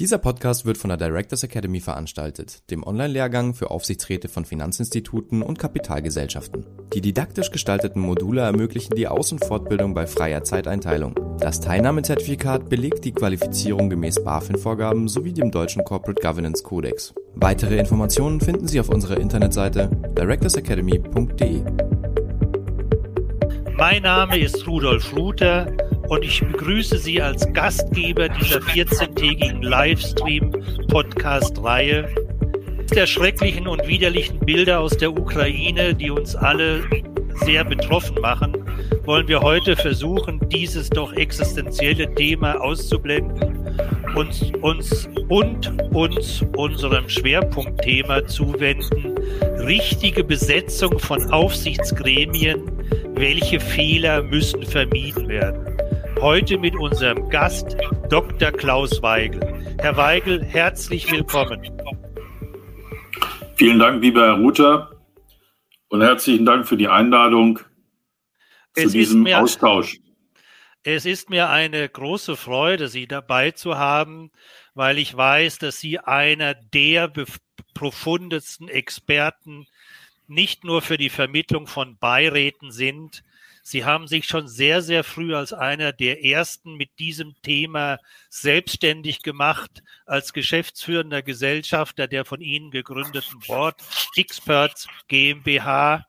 Dieser Podcast wird von der Directors Academy veranstaltet, dem Online-Lehrgang für Aufsichtsräte von Finanzinstituten und Kapitalgesellschaften. Die didaktisch gestalteten Module ermöglichen die Aus- und Fortbildung bei freier Zeiteinteilung. Das Teilnahmezertifikat belegt die Qualifizierung gemäß BaFin-Vorgaben sowie dem deutschen Corporate Governance Codex. Weitere Informationen finden Sie auf unserer Internetseite directorsacademy.de. Mein Name ist Rudolf Ruther und ich begrüße Sie als Gastgeber dieser 14-tägigen Livestream-Podcast-Reihe der schrecklichen und widerlichen Bilder aus der Ukraine, die uns alle sehr betroffen machen, wollen wir heute versuchen, dieses doch existenzielle Thema auszublenden und uns und uns unserem Schwerpunktthema zuwenden, richtige Besetzung von Aufsichtsgremien, welche Fehler müssen vermieden werden. Heute mit unserem Gast Dr. Klaus Weigel. Herr Weigel, herzlich willkommen. Vielen Dank, lieber Herr Ruther, und herzlichen Dank für die Einladung es zu diesem mir, Austausch. Es ist mir eine große Freude, Sie dabei zu haben, weil ich weiß, dass Sie einer der profundesten Experten nicht nur für die Vermittlung von Beiräten sind, Sie haben sich schon sehr, sehr früh als einer der ersten mit diesem Thema selbstständig gemacht, als geschäftsführender Gesellschafter der von Ihnen gegründeten Board Experts GmbH,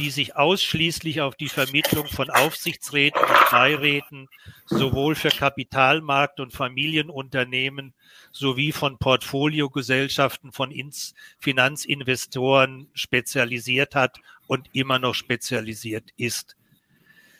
die sich ausschließlich auf die Vermittlung von Aufsichtsräten und Beiräten sowohl für Kapitalmarkt- und Familienunternehmen sowie von Portfoliogesellschaften von Finanzinvestoren spezialisiert hat und immer noch spezialisiert ist.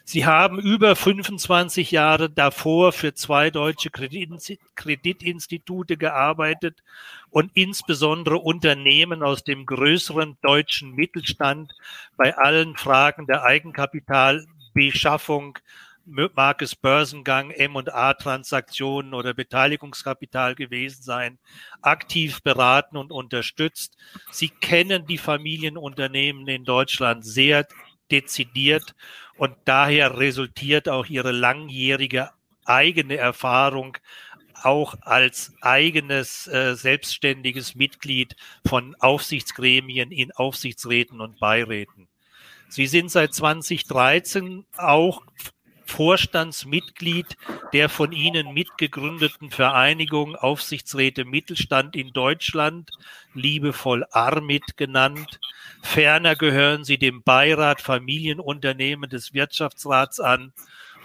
Sie haben über 25 Jahre davor für zwei deutsche Kreditinstitute gearbeitet und insbesondere Unternehmen aus dem größeren deutschen Mittelstand bei allen Fragen der Eigenkapitalbeschaffung, mag es Börsengang, M&A-Transaktionen oder Beteiligungskapital gewesen sein, aktiv beraten und unterstützt. Sie kennen die Familienunternehmen in Deutschland sehr dezidiert und daher resultiert auch ihre langjährige eigene Erfahrung auch als eigenes äh, selbstständiges Mitglied von Aufsichtsgremien in Aufsichtsräten und Beiräten. Sie sind seit 2013 auch Vorstandsmitglied der von Ihnen mitgegründeten Vereinigung Aufsichtsräte Mittelstand in Deutschland, liebevoll ARMIT genannt. Ferner gehören Sie dem Beirat Familienunternehmen des Wirtschaftsrats an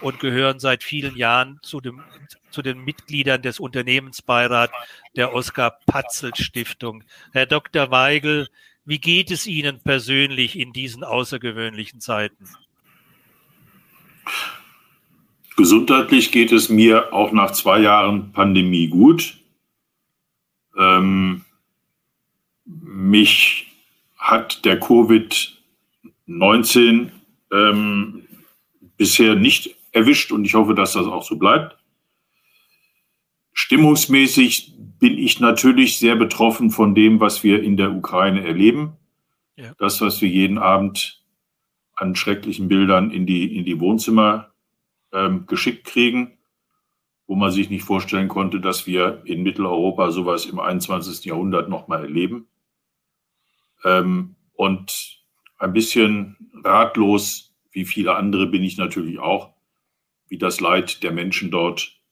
und gehören seit vielen Jahren zu, dem, zu den Mitgliedern des Unternehmensbeirats der Oskar Patzel Stiftung. Herr Dr. Weigel, wie geht es Ihnen persönlich in diesen außergewöhnlichen Zeiten? Gesundheitlich geht es mir auch nach zwei Jahren Pandemie gut. Ähm, mich hat der Covid-19 ähm, bisher nicht erwischt und ich hoffe, dass das auch so bleibt. Stimmungsmäßig bin ich natürlich sehr betroffen von dem, was wir in der Ukraine erleben. Ja. Das, was wir jeden Abend an schrecklichen Bildern in die, in die Wohnzimmer ähm, geschickt kriegen, wo man sich nicht vorstellen konnte, dass wir in Mitteleuropa sowas im 21. Jahrhundert nochmal erleben. Ähm, und ein bisschen ratlos, wie viele andere bin ich natürlich auch, wie das Leid der Menschen dort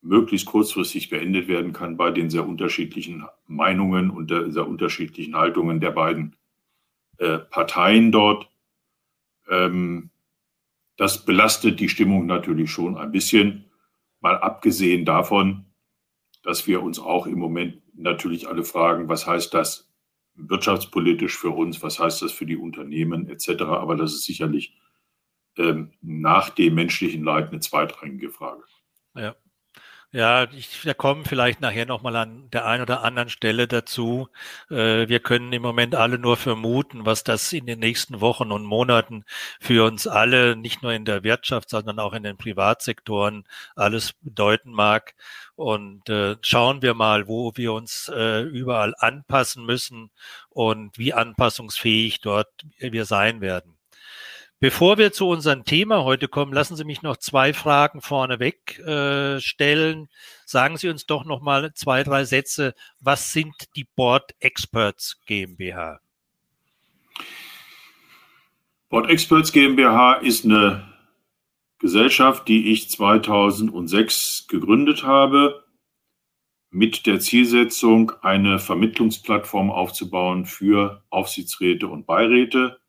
möglichst kurzfristig beendet werden kann bei den sehr unterschiedlichen Meinungen und der sehr unterschiedlichen Haltungen der beiden äh, Parteien dort. Ähm, das belastet die Stimmung natürlich schon ein bisschen, mal abgesehen davon, dass wir uns auch im Moment natürlich alle fragen, was heißt das wirtschaftspolitisch für uns, was heißt das für die Unternehmen etc. Aber das ist sicherlich ähm, nach dem menschlichen Leid eine zweitrangige Frage. Ja. Ja, ich, wir kommen vielleicht nachher nochmal an der einen oder anderen Stelle dazu. Äh, wir können im Moment alle nur vermuten, was das in den nächsten Wochen und Monaten für uns alle, nicht nur in der Wirtschaft, sondern auch in den Privatsektoren alles bedeuten mag. Und äh, schauen wir mal, wo wir uns äh, überall anpassen müssen und wie anpassungsfähig dort wir sein werden. Bevor wir zu unserem Thema heute kommen, lassen Sie mich noch zwei Fragen vorneweg äh, stellen. Sagen Sie uns doch noch mal zwei, drei Sätze. Was sind die Board Experts GmbH? Board Experts GmbH ist eine Gesellschaft, die ich 2006 gegründet habe, mit der Zielsetzung, eine Vermittlungsplattform aufzubauen für Aufsichtsräte und Beiräte,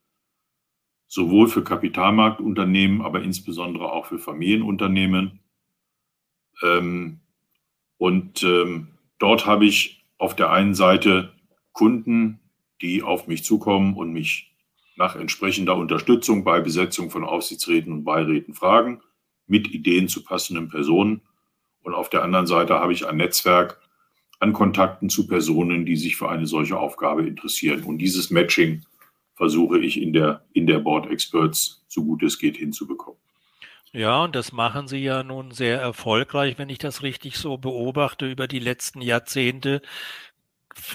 sowohl für Kapitalmarktunternehmen, aber insbesondere auch für Familienunternehmen. Ähm, und ähm, dort habe ich auf der einen Seite Kunden, die auf mich zukommen und mich nach entsprechender Unterstützung bei Besetzung von Aufsichtsräten und Beiräten fragen, mit Ideen zu passenden Personen. Und auf der anderen Seite habe ich ein Netzwerk an Kontakten zu Personen, die sich für eine solche Aufgabe interessieren. Und dieses Matching versuche ich in der, in der Board Experts so gut es geht hinzubekommen. Ja, und das machen Sie ja nun sehr erfolgreich, wenn ich das richtig so beobachte über die letzten Jahrzehnte.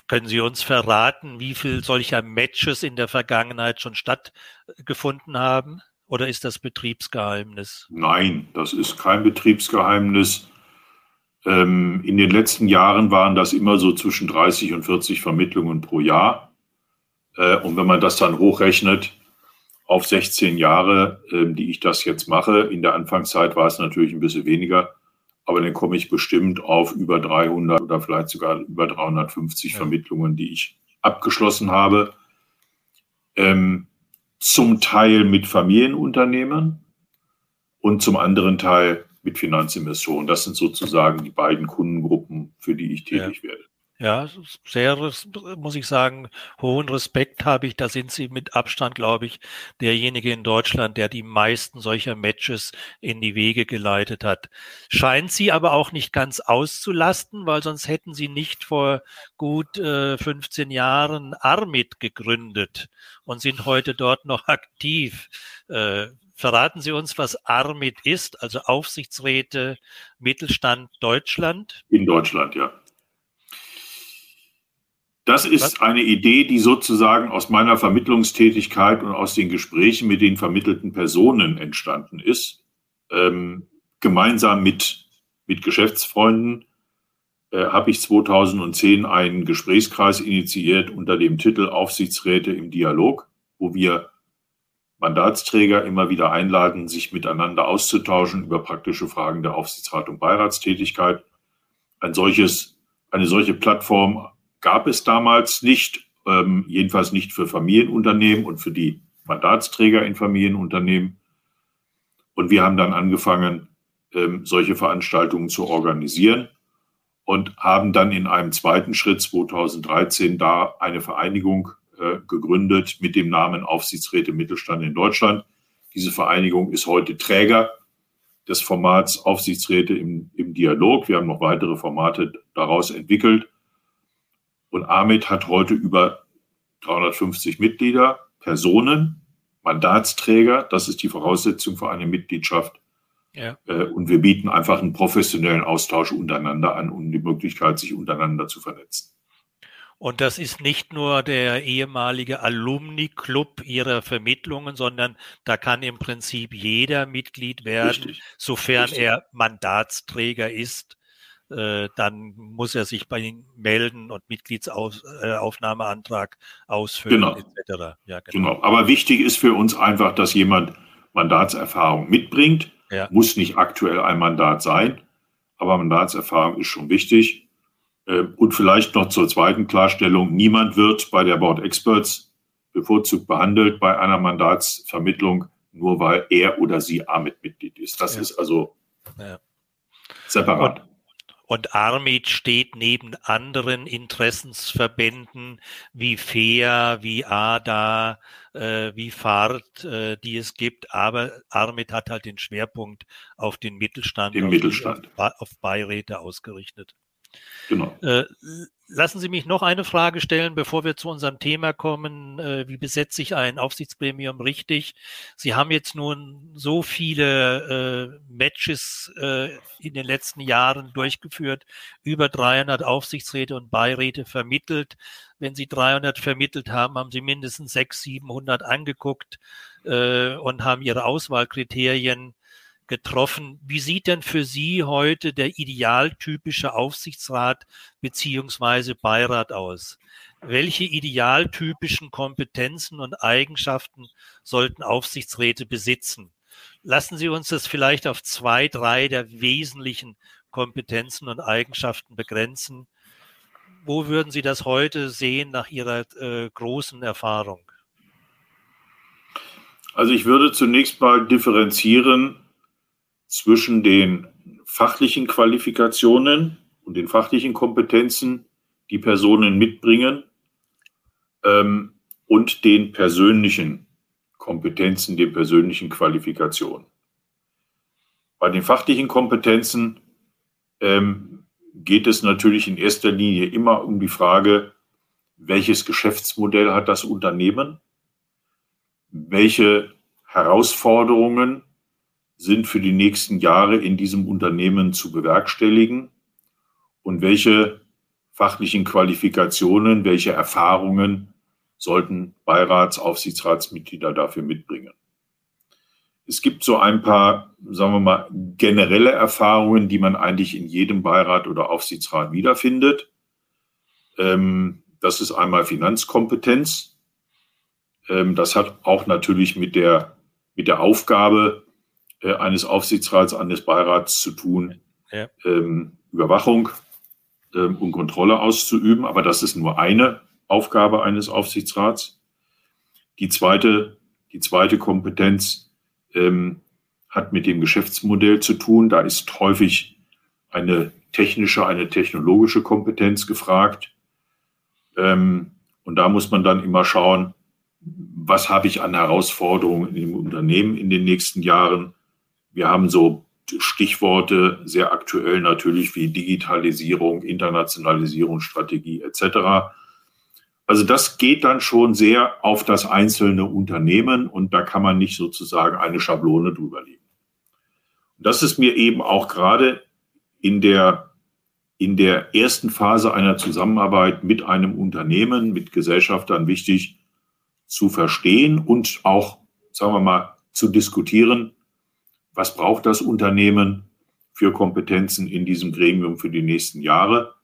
Können Sie uns verraten, wie viel solcher Matches in der Vergangenheit schon stattgefunden haben? Oder ist das Betriebsgeheimnis? Nein, das ist kein Betriebsgeheimnis. Ähm, in den letzten Jahren waren das immer so zwischen 30 und 40 Vermittlungen pro Jahr. Äh, und wenn man das dann hochrechnet auf 16 Jahre, äh, die ich das jetzt mache, in der Anfangszeit war es natürlich ein bisschen weniger, aber dann komme ich bestimmt auf über 300 oder vielleicht sogar über 350 ja. Vermittlungen, die ich abgeschlossen habe. Ähm, zum Teil mit Familienunternehmen und zum anderen Teil mit Finanzinvestoren. Das sind sozusagen die beiden Kundengruppen, für die ich tätig ja. werde. Ja, sehr, muss ich sagen, hohen Respekt habe ich. Da sind Sie mit Abstand, glaube ich, derjenige in Deutschland, der die meisten solcher Matches in die Wege geleitet hat. Scheint Sie aber auch nicht ganz auszulasten, weil sonst hätten Sie nicht vor gut äh, 15 Jahren Armit gegründet und sind heute dort noch aktiv. Äh, verraten Sie uns, was Armit ist, also Aufsichtsräte Mittelstand Deutschland? In Deutschland, ja. Das ist eine Idee, die sozusagen aus meiner Vermittlungstätigkeit und aus den Gesprächen mit den vermittelten Personen entstanden ist. Ähm, gemeinsam mit, mit Geschäftsfreunden äh, habe ich 2010 einen Gesprächskreis initiiert unter dem Titel Aufsichtsräte im Dialog, wo wir Mandatsträger immer wieder einladen, sich miteinander auszutauschen über praktische Fragen der Aufsichtsrat und Beiratstätigkeit. Ein solches, eine solche Plattform gab es damals nicht, ähm, jedenfalls nicht für Familienunternehmen und für die Mandatsträger in Familienunternehmen. Und wir haben dann angefangen, ähm, solche Veranstaltungen zu organisieren und haben dann in einem zweiten Schritt 2013 da eine Vereinigung äh, gegründet mit dem Namen Aufsichtsräte Mittelstand in Deutschland. Diese Vereinigung ist heute Träger des Formats Aufsichtsräte im, im Dialog. Wir haben noch weitere Formate daraus entwickelt und Amit hat heute über 350 Mitglieder, Personen, Mandatsträger. Das ist die Voraussetzung für eine Mitgliedschaft. Ja. Äh, und wir bieten einfach einen professionellen Austausch untereinander an und die Möglichkeit, sich untereinander zu vernetzen. Und das ist nicht nur der ehemalige Alumni-Club ihrer Vermittlungen, sondern da kann im Prinzip jeder Mitglied werden, Richtig. sofern Richtig. er Mandatsträger ist äh, dann muss er sich bei Ihnen melden und Mitgliedsaufnahmeantrag ausfüllen genau. etc. Ja, genau. genau. Aber wichtig ist für uns einfach, dass jemand Mandatserfahrung mitbringt. Ja. Muss nicht aktuell ein Mandat sein, aber Mandatserfahrung ist schon wichtig. Äh, und vielleicht noch zur zweiten Klarstellung. Niemand wird bei der Board Experts bevorzugt behandelt bei einer Mandatsvermittlung, nur weil er oder sie AMIT-Mitglied ist. Das ja. ist also ja. separat. Und und Armit steht neben anderen Interessensverbänden wie FEA, wie ADA, äh, wie FART, äh, die es gibt. Aber Armit hat halt den Schwerpunkt auf den Mittelstand, den auf, Mittelstand. auf, auf Beiräte ausgerichtet. Genau. Äh, lassen Sie mich noch eine Frage stellen, bevor wir zu unserem Thema kommen. Äh, wie besetze ich ein Aufsichtsgremium richtig? Sie haben jetzt nun so viele äh, Matches äh, in den letzten Jahren durchgeführt, über 300 Aufsichtsräte und Beiräte vermittelt. Wenn Sie 300 vermittelt haben, haben Sie mindestens 600, 700 angeguckt äh, und haben Ihre Auswahlkriterien getroffen. Wie sieht denn für Sie heute der idealtypische Aufsichtsrat beziehungsweise Beirat aus? Welche idealtypischen Kompetenzen und Eigenschaften sollten Aufsichtsräte besitzen? Lassen Sie uns das vielleicht auf zwei, drei der wesentlichen Kompetenzen und Eigenschaften begrenzen. Wo würden Sie das heute sehen nach Ihrer äh, großen Erfahrung? Also ich würde zunächst mal differenzieren zwischen den fachlichen Qualifikationen und den fachlichen Kompetenzen, die Personen mitbringen, ähm, und den persönlichen Kompetenzen, den persönlichen Qualifikationen. Bei den fachlichen Kompetenzen ähm, geht es natürlich in erster Linie immer um die Frage, welches Geschäftsmodell hat das Unternehmen, welche Herausforderungen sind für die nächsten Jahre in diesem Unternehmen zu bewerkstelligen und welche fachlichen Qualifikationen, welche Erfahrungen sollten Beirats-, Aufsichtsratsmitglieder dafür mitbringen. Es gibt so ein paar, sagen wir mal, generelle Erfahrungen, die man eigentlich in jedem Beirat oder Aufsichtsrat wiederfindet. Ähm, das ist einmal Finanzkompetenz. Ähm, das hat auch natürlich mit der, mit der Aufgabe äh, eines Aufsichtsrats, eines Beirats zu tun, ja. ähm, Überwachung ähm, und Kontrolle auszuüben. Aber das ist nur eine Aufgabe eines Aufsichtsrats. Die zweite, die zweite Kompetenz ähm, hat mit dem Geschäftsmodell zu tun. Da ist häufig eine technische, eine technologische Kompetenz gefragt. Ähm, und da muss man dann immer schauen, was habe ich an Herausforderungen im Unternehmen in den nächsten Jahren? Wir haben so Stichworte sehr aktuell natürlich wie Digitalisierung, Internationalisierung, Strategie etc. Also das geht dann schon sehr auf das einzelne Unternehmen und da kann man nicht sozusagen eine Schablone drüber legen. das ist mir eben auch gerade in der, in der ersten Phase einer Zusammenarbeit mit einem Unternehmen, mit Gesellschaftern wichtig zu verstehen und auch, sagen wir mal, zu diskutieren, was braucht das Unternehmen für Kompetenzen in diesem Gremium für die nächsten Jahre.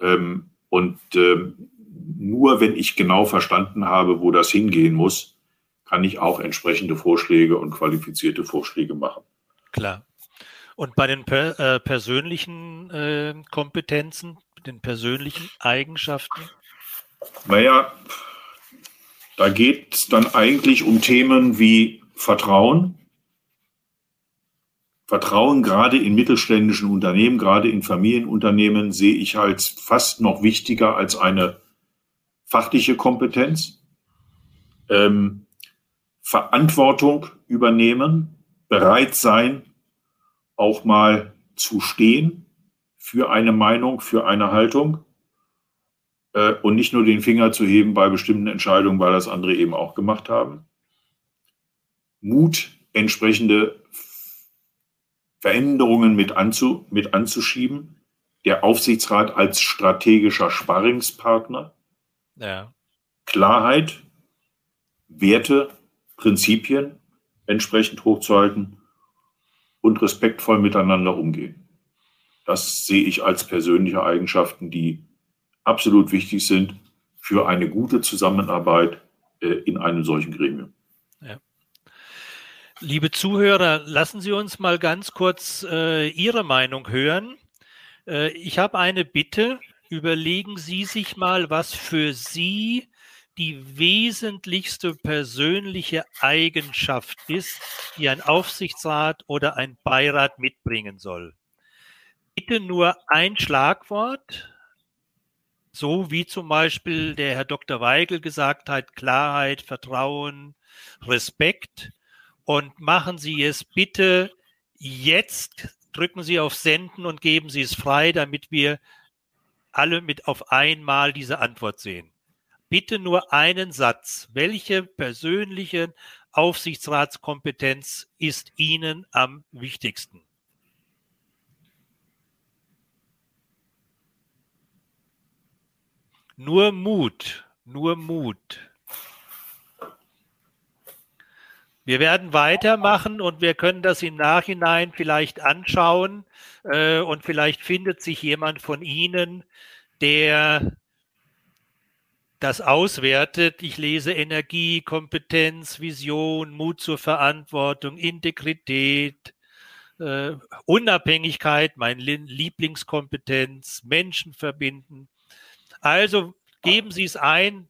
Ähm, und ähm, nur wenn ich genau verstanden habe, wo das hingehen muss, kann ich auch entsprechende Vorschläge und qualifizierte Vorschläge machen. Klar. Und bei den per, äh, persönlichen äh, Kompetenzen, den persönlichen Eigenschaften? Naja, da geht es dann eigentlich um Themen wie Vertrauen, Vertrauen gerade in mittelständischen Unternehmen, gerade in Familienunternehmen sehe ich als fast noch wichtiger als eine fachliche Kompetenz. Ähm, Verantwortung übernehmen, bereit sein, auch mal zu stehen für eine Meinung, für eine Haltung äh, und nicht nur den Finger zu heben bei bestimmten Entscheidungen, weil das andere eben auch gemacht haben. Mut, entsprechende Veränderungen mit, anzu, mit anzuschieben. Der Aufsichtsrat als strategischer Sparringspartner. Ja. Klarheit, Werte, Prinzipien entsprechend hochzuhalten und respektvoll miteinander umgehen. Das sehe ich als persönliche Eigenschaften, die absolut wichtig sind für eine gute Zusammenarbeit äh, in einem solchen Gremium. Liebe Zuhörer, lassen Sie uns mal ganz kurz äh, Ihre Meinung hören. Äh, ich habe eine Bitte. Überlegen Sie sich mal, was für Sie die wesentlichste persönliche Eigenschaft ist, die ein Aufsichtsrat oder ein Beirat mitbringen soll. Bitte nur ein Schlagwort, so wie zum Beispiel der Herr Dr. Weigel gesagt hat, Klarheit, Vertrauen, Respekt und machen Sie es bitte jetzt. Drücken Sie auf Senden und geben Sie es frei, damit wir alle mit auf einmal diese Antwort sehen. Bitte nur einen Satz. Welche persönliche Aufsichtsratskompetenz ist Ihnen am wichtigsten? Nur Mut, nur Mut. Wir werden weitermachen und wir können das im Nachhinein vielleicht anschauen äh, und vielleicht findet sich jemand von Ihnen, der das auswertet. Ich lese Energie, Kompetenz, Vision, Mut zur Verantwortung, Integrität, äh, Unabhängigkeit, meine Lieblingskompetenz, Menschen verbinden. Also geben Sie es ein.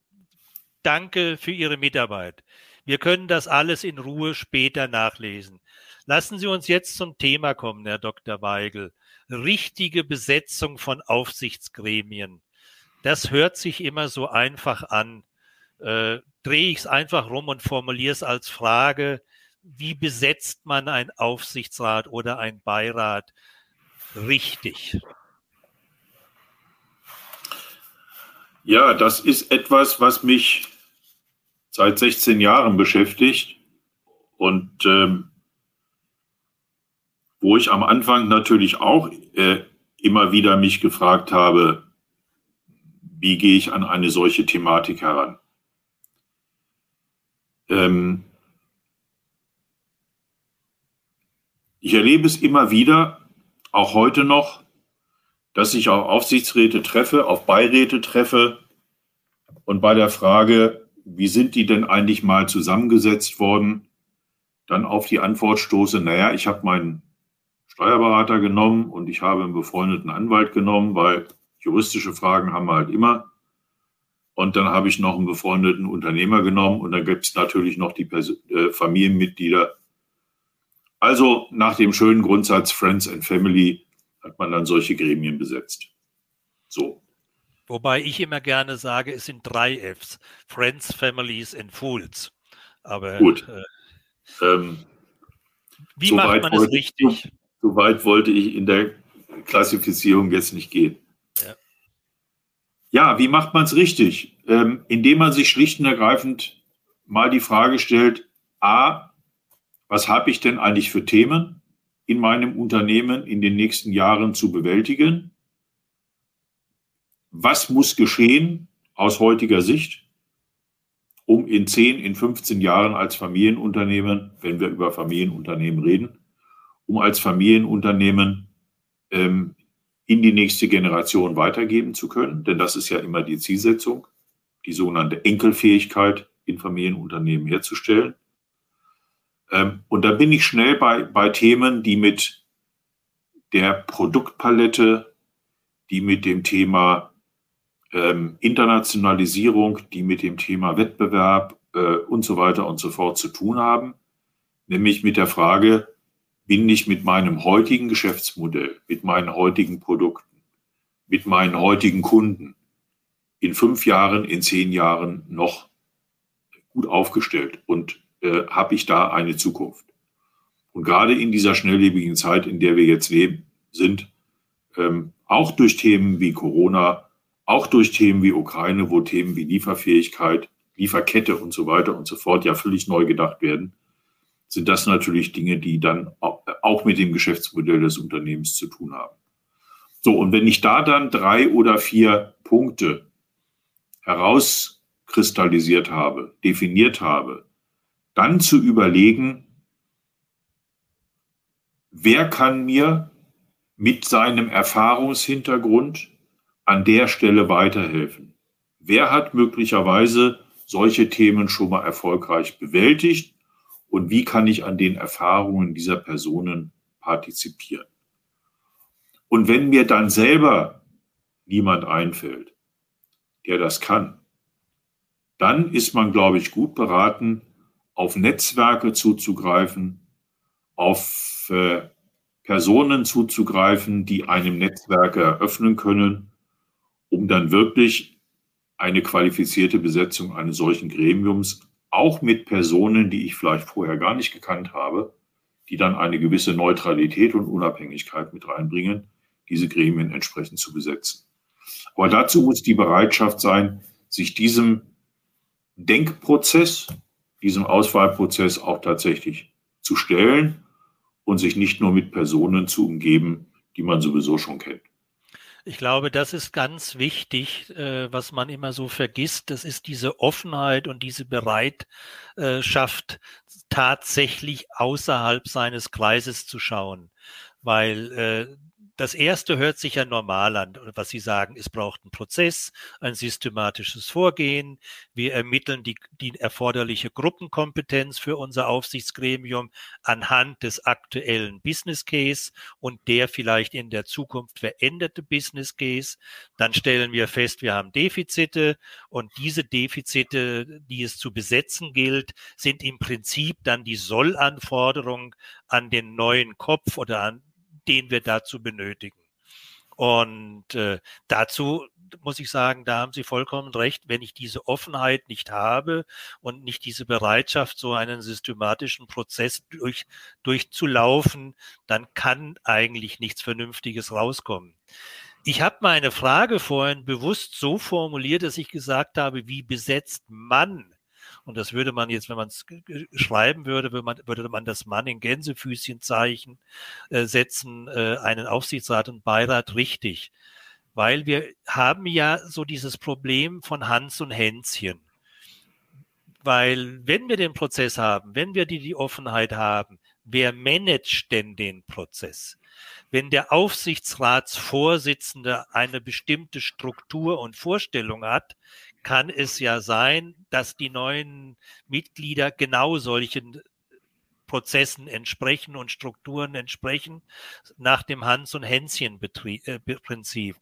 Danke für Ihre Mitarbeit. Wir können das alles in Ruhe später nachlesen. Lassen Sie uns jetzt zum Thema kommen, Herr Dr. Weigel. Richtige Besetzung von Aufsichtsgremien. Das hört sich immer so einfach an. Äh, drehe ich es einfach rum und formuliere es als Frage, wie besetzt man ein Aufsichtsrat oder ein Beirat richtig? Ja, das ist etwas, was mich seit 16 Jahren beschäftigt und ähm, wo ich am Anfang natürlich auch äh, immer wieder mich gefragt habe, wie gehe ich an eine solche Thematik heran? Ähm, ich erlebe es immer wieder, auch heute noch, dass ich auf Aufsichtsräte treffe, auf Beiräte treffe und bei der Frage, wie sind die denn eigentlich mal zusammengesetzt worden? Dann auf die Antwort stoße, naja, ich habe meinen Steuerberater genommen und ich habe einen befreundeten Anwalt genommen, weil juristische Fragen haben wir halt immer. Und dann habe ich noch einen befreundeten Unternehmer genommen und dann gibt es natürlich noch die Pers äh, Familienmitglieder. Also nach dem schönen Grundsatz Friends and Family hat man dann solche Gremien besetzt. So. Wobei ich immer gerne sage, es sind drei Fs. Friends, Families and Fools. Aber Gut. Äh, ähm, wie so macht man es richtig? So weit wollte ich in der Klassifizierung jetzt nicht gehen. Ja, ja wie macht man es richtig? Ähm, indem man sich schlicht und ergreifend mal die Frage stellt, a, was habe ich denn eigentlich für Themen in meinem Unternehmen in den nächsten Jahren zu bewältigen? Was muss geschehen aus heutiger Sicht, um in 10, in 15 Jahren als Familienunternehmen, wenn wir über Familienunternehmen reden, um als Familienunternehmen ähm, in die nächste Generation weitergeben zu können. Denn das ist ja immer die Zielsetzung, die sogenannte Enkelfähigkeit in Familienunternehmen herzustellen. Ähm, und da bin ich schnell bei, bei Themen, die mit der Produktpalette, die mit dem Thema ähm, Internationalisierung, die mit dem Thema Wettbewerb äh, und so weiter und so fort zu tun haben, nämlich mit der Frage, bin ich mit meinem heutigen Geschäftsmodell, mit meinen heutigen Produkten, mit meinen heutigen Kunden in fünf Jahren, in zehn Jahren noch gut aufgestellt und äh, habe ich da eine Zukunft? Und gerade in dieser schnelllebigen Zeit, in der wir jetzt leben, sind ähm, auch durch Themen wie Corona, auch durch Themen wie Ukraine, wo Themen wie Lieferfähigkeit, Lieferkette und so weiter und so fort ja völlig neu gedacht werden, sind das natürlich Dinge, die dann auch mit dem Geschäftsmodell des Unternehmens zu tun haben. So, und wenn ich da dann drei oder vier Punkte herauskristallisiert habe, definiert habe, dann zu überlegen, wer kann mir mit seinem Erfahrungshintergrund an der Stelle weiterhelfen? Wer hat möglicherweise solche Themen schon mal erfolgreich bewältigt und wie kann ich an den Erfahrungen dieser Personen partizipieren? Und wenn mir dann selber niemand einfällt, der das kann, dann ist man, glaube ich, gut beraten, auf Netzwerke zuzugreifen, auf äh, Personen zuzugreifen, die einem Netzwerke eröffnen können um dann wirklich eine qualifizierte Besetzung eines solchen Gremiums, auch mit Personen, die ich vielleicht vorher gar nicht gekannt habe, die dann eine gewisse Neutralität und Unabhängigkeit mit reinbringen, diese Gremien entsprechend zu besetzen. Aber dazu muss die Bereitschaft sein, sich diesem Denkprozess, diesem Auswahlprozess auch tatsächlich zu stellen und sich nicht nur mit Personen zu umgeben, die man sowieso schon kennt. Ich glaube, das ist ganz wichtig, äh, was man immer so vergisst. Das ist diese Offenheit und diese Bereitschaft, tatsächlich außerhalb seines Kreises zu schauen. Weil äh, das erste hört sich ja normal an, was Sie sagen, es braucht einen Prozess, ein systematisches Vorgehen. Wir ermitteln die, die erforderliche Gruppenkompetenz für unser Aufsichtsgremium anhand des aktuellen Business Case und der vielleicht in der Zukunft veränderte Business Case. Dann stellen wir fest, wir haben Defizite und diese Defizite, die es zu besetzen gilt, sind im Prinzip dann die Sollanforderung an den neuen Kopf oder an den wir dazu benötigen. Und äh, dazu muss ich sagen, da haben Sie vollkommen recht, wenn ich diese Offenheit nicht habe und nicht diese Bereitschaft, so einen systematischen Prozess durch, durchzulaufen, dann kann eigentlich nichts Vernünftiges rauskommen. Ich habe meine Frage vorhin bewusst so formuliert, dass ich gesagt habe, wie besetzt man und das würde man jetzt, wenn man es schreiben würde, würde man, würde man das Mann in Gänsefüßchenzeichen äh, setzen, äh, einen Aufsichtsrat und Beirat richtig. Weil wir haben ja so dieses Problem von Hans und Hänschen. Weil wenn wir den Prozess haben, wenn wir die, die Offenheit haben, wer managt denn den Prozess? Wenn der Aufsichtsratsvorsitzende eine bestimmte Struktur und Vorstellung hat, kann es ja sein, dass die neuen Mitglieder genau solchen Prozessen entsprechen und Strukturen entsprechen nach dem Hans- und Hänschen-Prinzip. Äh,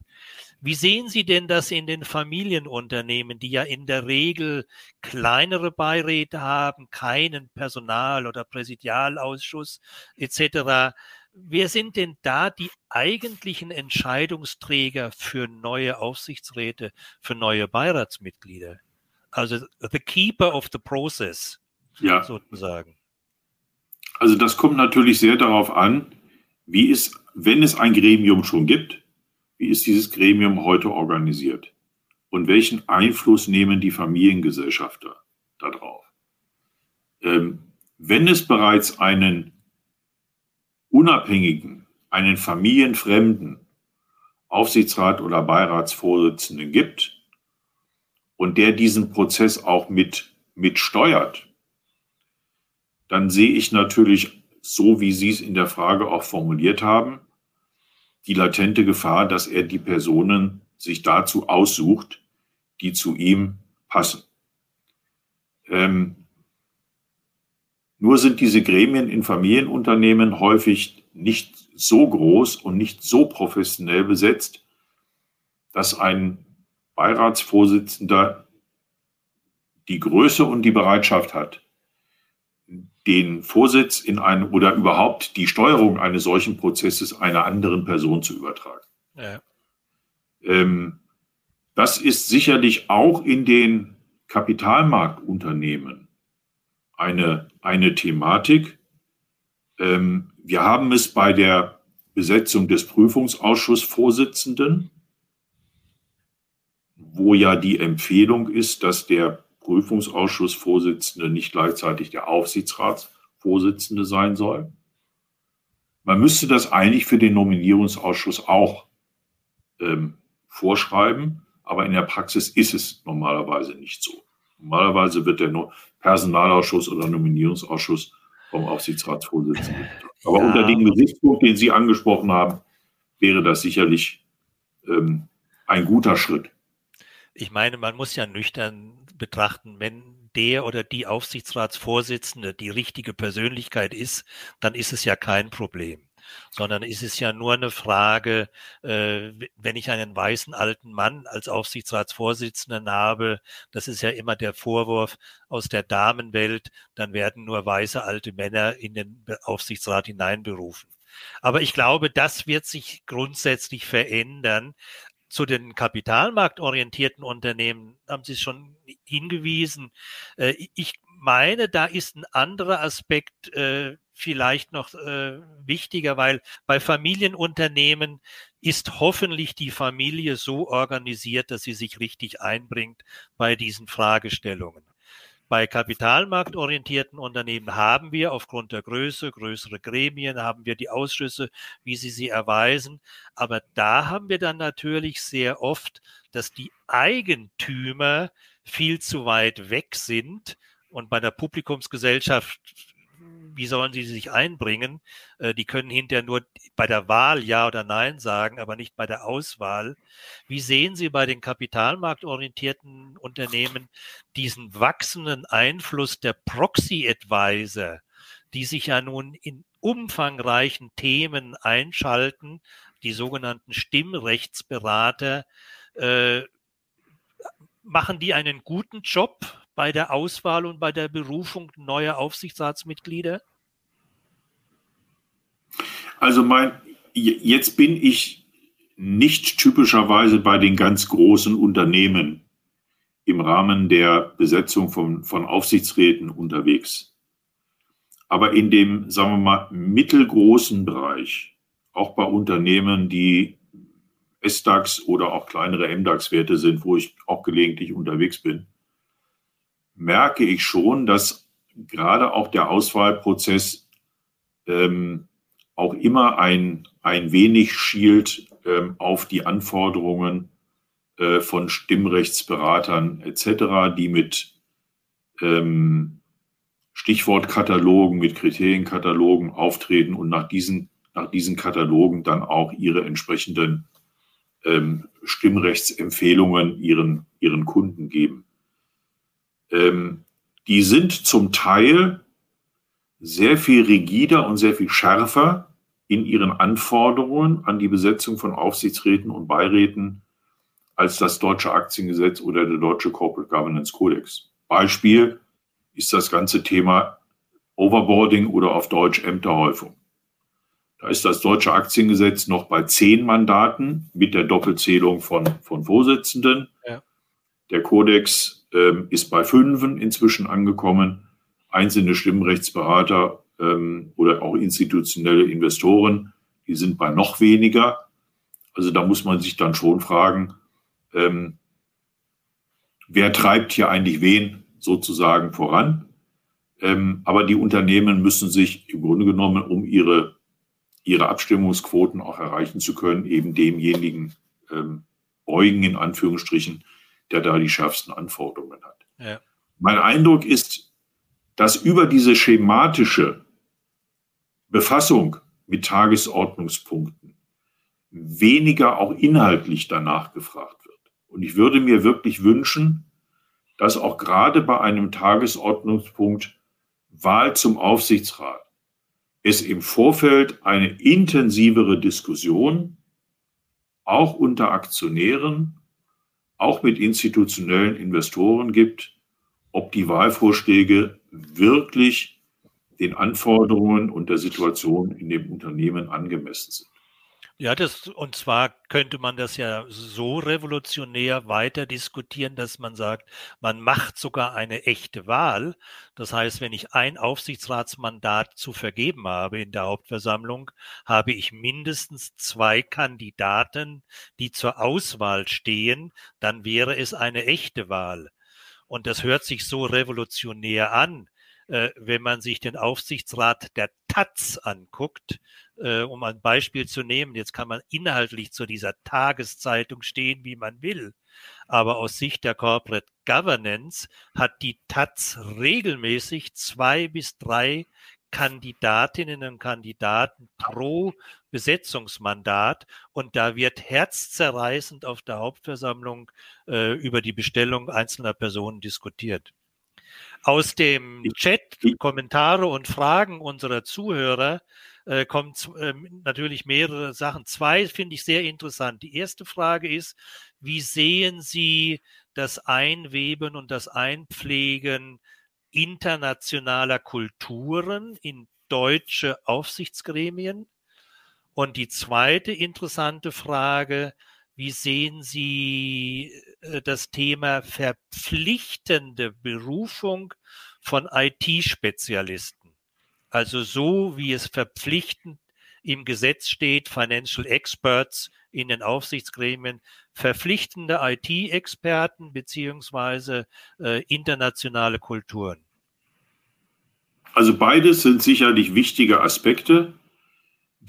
Wie sehen Sie denn das in den Familienunternehmen, die ja in der Regel kleinere Beiräte haben, keinen Personal- oder Präsidialausschuss etc.? Wer sind denn da die eigentlichen Entscheidungsträger für neue Aufsichtsräte, für neue Beiratsmitglieder? Also the keeper of the process, ja. sozusagen. Also das kommt natürlich sehr darauf an, wie ist, wenn es ein Gremium schon gibt, wie ist dieses Gremium heute organisiert? Und welchen Einfluss nehmen die Familiengesellschafter darauf? Ähm, wenn es bereits einen Unabhängigen, einen familienfremden Aufsichtsrat oder Beiratsvorsitzenden gibt und der diesen Prozess auch mit, mit steuert, dann sehe ich natürlich, so wie Sie es in der Frage auch formuliert haben, die latente Gefahr, dass er die Personen sich dazu aussucht, die zu ihm passen. Ähm, nur sind diese Gremien in Familienunternehmen häufig nicht so groß und nicht so professionell besetzt, dass ein Beiratsvorsitzender die Größe und die Bereitschaft hat, den Vorsitz in einem oder überhaupt die Steuerung eines solchen Prozesses einer anderen Person zu übertragen. Ja. Ähm, das ist sicherlich auch in den Kapitalmarktunternehmen eine, eine Thematik. Ähm, wir haben es bei der Besetzung des Prüfungsausschussvorsitzenden, wo ja die Empfehlung ist, dass der Prüfungsausschussvorsitzende nicht gleichzeitig der Aufsichtsratsvorsitzende sein soll. Man müsste das eigentlich für den Nominierungsausschuss auch ähm, vorschreiben, aber in der Praxis ist es normalerweise nicht so. Normalerweise wird der Personalausschuss oder Nominierungsausschuss vom Aufsichtsratsvorsitzenden. Aber ja. unter dem Gesichtspunkt, den Sie angesprochen haben, wäre das sicherlich ähm, ein guter Schritt. Ich meine, man muss ja nüchtern betrachten, wenn der oder die Aufsichtsratsvorsitzende die richtige Persönlichkeit ist, dann ist es ja kein Problem sondern ist es ja nur eine Frage, äh, wenn ich einen weißen alten Mann als Aufsichtsratsvorsitzenden habe, das ist ja immer der Vorwurf aus der Damenwelt, dann werden nur weiße alte Männer in den Aufsichtsrat hineinberufen. Aber ich glaube, das wird sich grundsätzlich verändern. Zu den kapitalmarktorientierten Unternehmen haben Sie es schon hingewiesen. Äh, ich meine, da ist ein anderer Aspekt äh, vielleicht noch äh, wichtiger, weil bei Familienunternehmen ist hoffentlich die Familie so organisiert, dass sie sich richtig einbringt bei diesen Fragestellungen. Bei kapitalmarktorientierten Unternehmen haben wir aufgrund der Größe, größere Gremien, haben wir die Ausschüsse, wie sie sie erweisen. Aber da haben wir dann natürlich sehr oft, dass die Eigentümer viel zu weit weg sind. Und bei der Publikumsgesellschaft wie sollen sie sich einbringen? Äh, die können hinterher nur bei der Wahl Ja oder Nein sagen, aber nicht bei der Auswahl. Wie sehen Sie bei den kapitalmarktorientierten Unternehmen diesen wachsenden Einfluss der Proxy-Advisor, die sich ja nun in umfangreichen Themen einschalten, die sogenannten Stimmrechtsberater, äh, machen die einen guten Job bei der Auswahl und bei der Berufung neuer Aufsichtsratsmitglieder? Also mein, jetzt bin ich nicht typischerweise bei den ganz großen Unternehmen im Rahmen der Besetzung von, von Aufsichtsräten unterwegs. Aber in dem, sagen wir mal, mittelgroßen Bereich, auch bei Unternehmen, die SDAX oder auch kleinere MDAX-Werte sind, wo ich auch gelegentlich unterwegs bin, merke ich schon, dass gerade auch der Auswahlprozess ähm, auch immer ein, ein wenig schielt ähm, auf die Anforderungen äh, von Stimmrechtsberatern etc., die mit ähm, Stichwortkatalogen, mit Kriterienkatalogen auftreten und nach diesen, nach diesen Katalogen dann auch ihre entsprechenden ähm, Stimmrechtsempfehlungen ihren, ihren Kunden geben. Ähm, die sind zum Teil sehr viel rigider und sehr viel schärfer in ihren Anforderungen an die Besetzung von Aufsichtsräten und Beiräten als das deutsche Aktiengesetz oder der deutsche Corporate Governance Codex. Beispiel ist das ganze Thema Overboarding oder auf Deutsch Ämterhäufung. Da ist das deutsche Aktiengesetz noch bei zehn Mandaten mit der Doppelzählung von, von Vorsitzenden. Ja. Der Kodex ähm, ist bei fünfen inzwischen angekommen einzelne Stimmrechtsberater ähm, oder auch institutionelle Investoren, die sind bei noch weniger. Also da muss man sich dann schon fragen, ähm, wer treibt hier eigentlich wen sozusagen voran. Ähm, aber die Unternehmen müssen sich im Grunde genommen, um ihre, ihre Abstimmungsquoten auch erreichen zu können, eben demjenigen ähm, beugen, in Anführungsstrichen, der da die schärfsten Anforderungen hat. Ja. Mein Eindruck ist, dass über diese schematische Befassung mit Tagesordnungspunkten weniger auch inhaltlich danach gefragt wird. Und ich würde mir wirklich wünschen, dass auch gerade bei einem Tagesordnungspunkt Wahl zum Aufsichtsrat es im Vorfeld eine intensivere Diskussion auch unter Aktionären, auch mit institutionellen Investoren gibt, ob die Wahlvorschläge wirklich den Anforderungen und der Situation in dem Unternehmen angemessen sind. Ja, das, und zwar könnte man das ja so revolutionär weiter diskutieren, dass man sagt, man macht sogar eine echte Wahl. Das heißt, wenn ich ein Aufsichtsratsmandat zu vergeben habe in der Hauptversammlung, habe ich mindestens zwei Kandidaten, die zur Auswahl stehen, dann wäre es eine echte Wahl. Und das hört sich so revolutionär an, wenn man sich den Aufsichtsrat der Taz anguckt, äh, um ein Beispiel zu nehmen. Jetzt kann man inhaltlich zu dieser Tageszeitung stehen, wie man will. Aber aus Sicht der Corporate Governance hat die Taz regelmäßig zwei bis drei Kandidatinnen und Kandidaten pro Besetzungsmandat und da wird herzzerreißend auf der Hauptversammlung äh, über die Bestellung einzelner Personen diskutiert. Aus dem Chat, Kommentare und Fragen unserer Zuhörer äh, kommen äh, natürlich mehrere Sachen. Zwei finde ich sehr interessant. Die erste Frage ist, wie sehen Sie das Einweben und das Einpflegen internationaler Kulturen in deutsche Aufsichtsgremien? Und die zweite interessante Frage, wie sehen Sie äh, das Thema verpflichtende Berufung von IT-Spezialisten? Also so wie es verpflichtend im Gesetz steht, Financial Experts in den Aufsichtsgremien, verpflichtende IT-Experten beziehungsweise äh, internationale Kulturen. Also beides sind sicherlich wichtige Aspekte,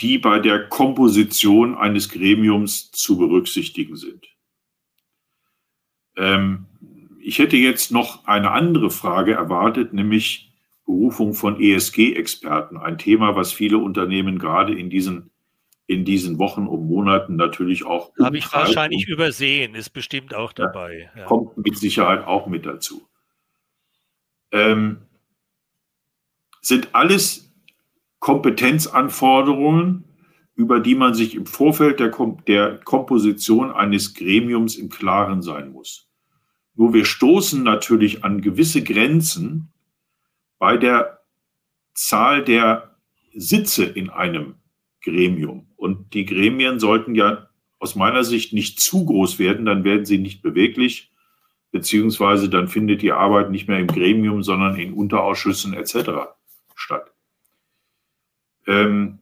die bei der Komposition eines Gremiums zu berücksichtigen sind. Ähm, ich hätte jetzt noch eine andere Frage erwartet, nämlich Berufung von ESG-Experten. Ein Thema, was viele Unternehmen gerade in diesen, in diesen Wochen und Monaten natürlich auch. Habe ich wahrscheinlich übersehen, ist bestimmt auch dabei. Ja, kommt mit Sicherheit auch mit dazu. Ähm, sind alles Kompetenzanforderungen, über die man sich im Vorfeld der, Kom der Komposition eines Gremiums im Klaren sein muss. Nur wir stoßen natürlich an gewisse Grenzen bei der Zahl der Sitze in einem Gremium. Und die Gremien sollten ja aus meiner Sicht nicht zu groß werden, dann werden sie nicht beweglich, beziehungsweise dann findet die Arbeit nicht mehr im Gremium, sondern in Unterausschüssen etc statt. Ähm,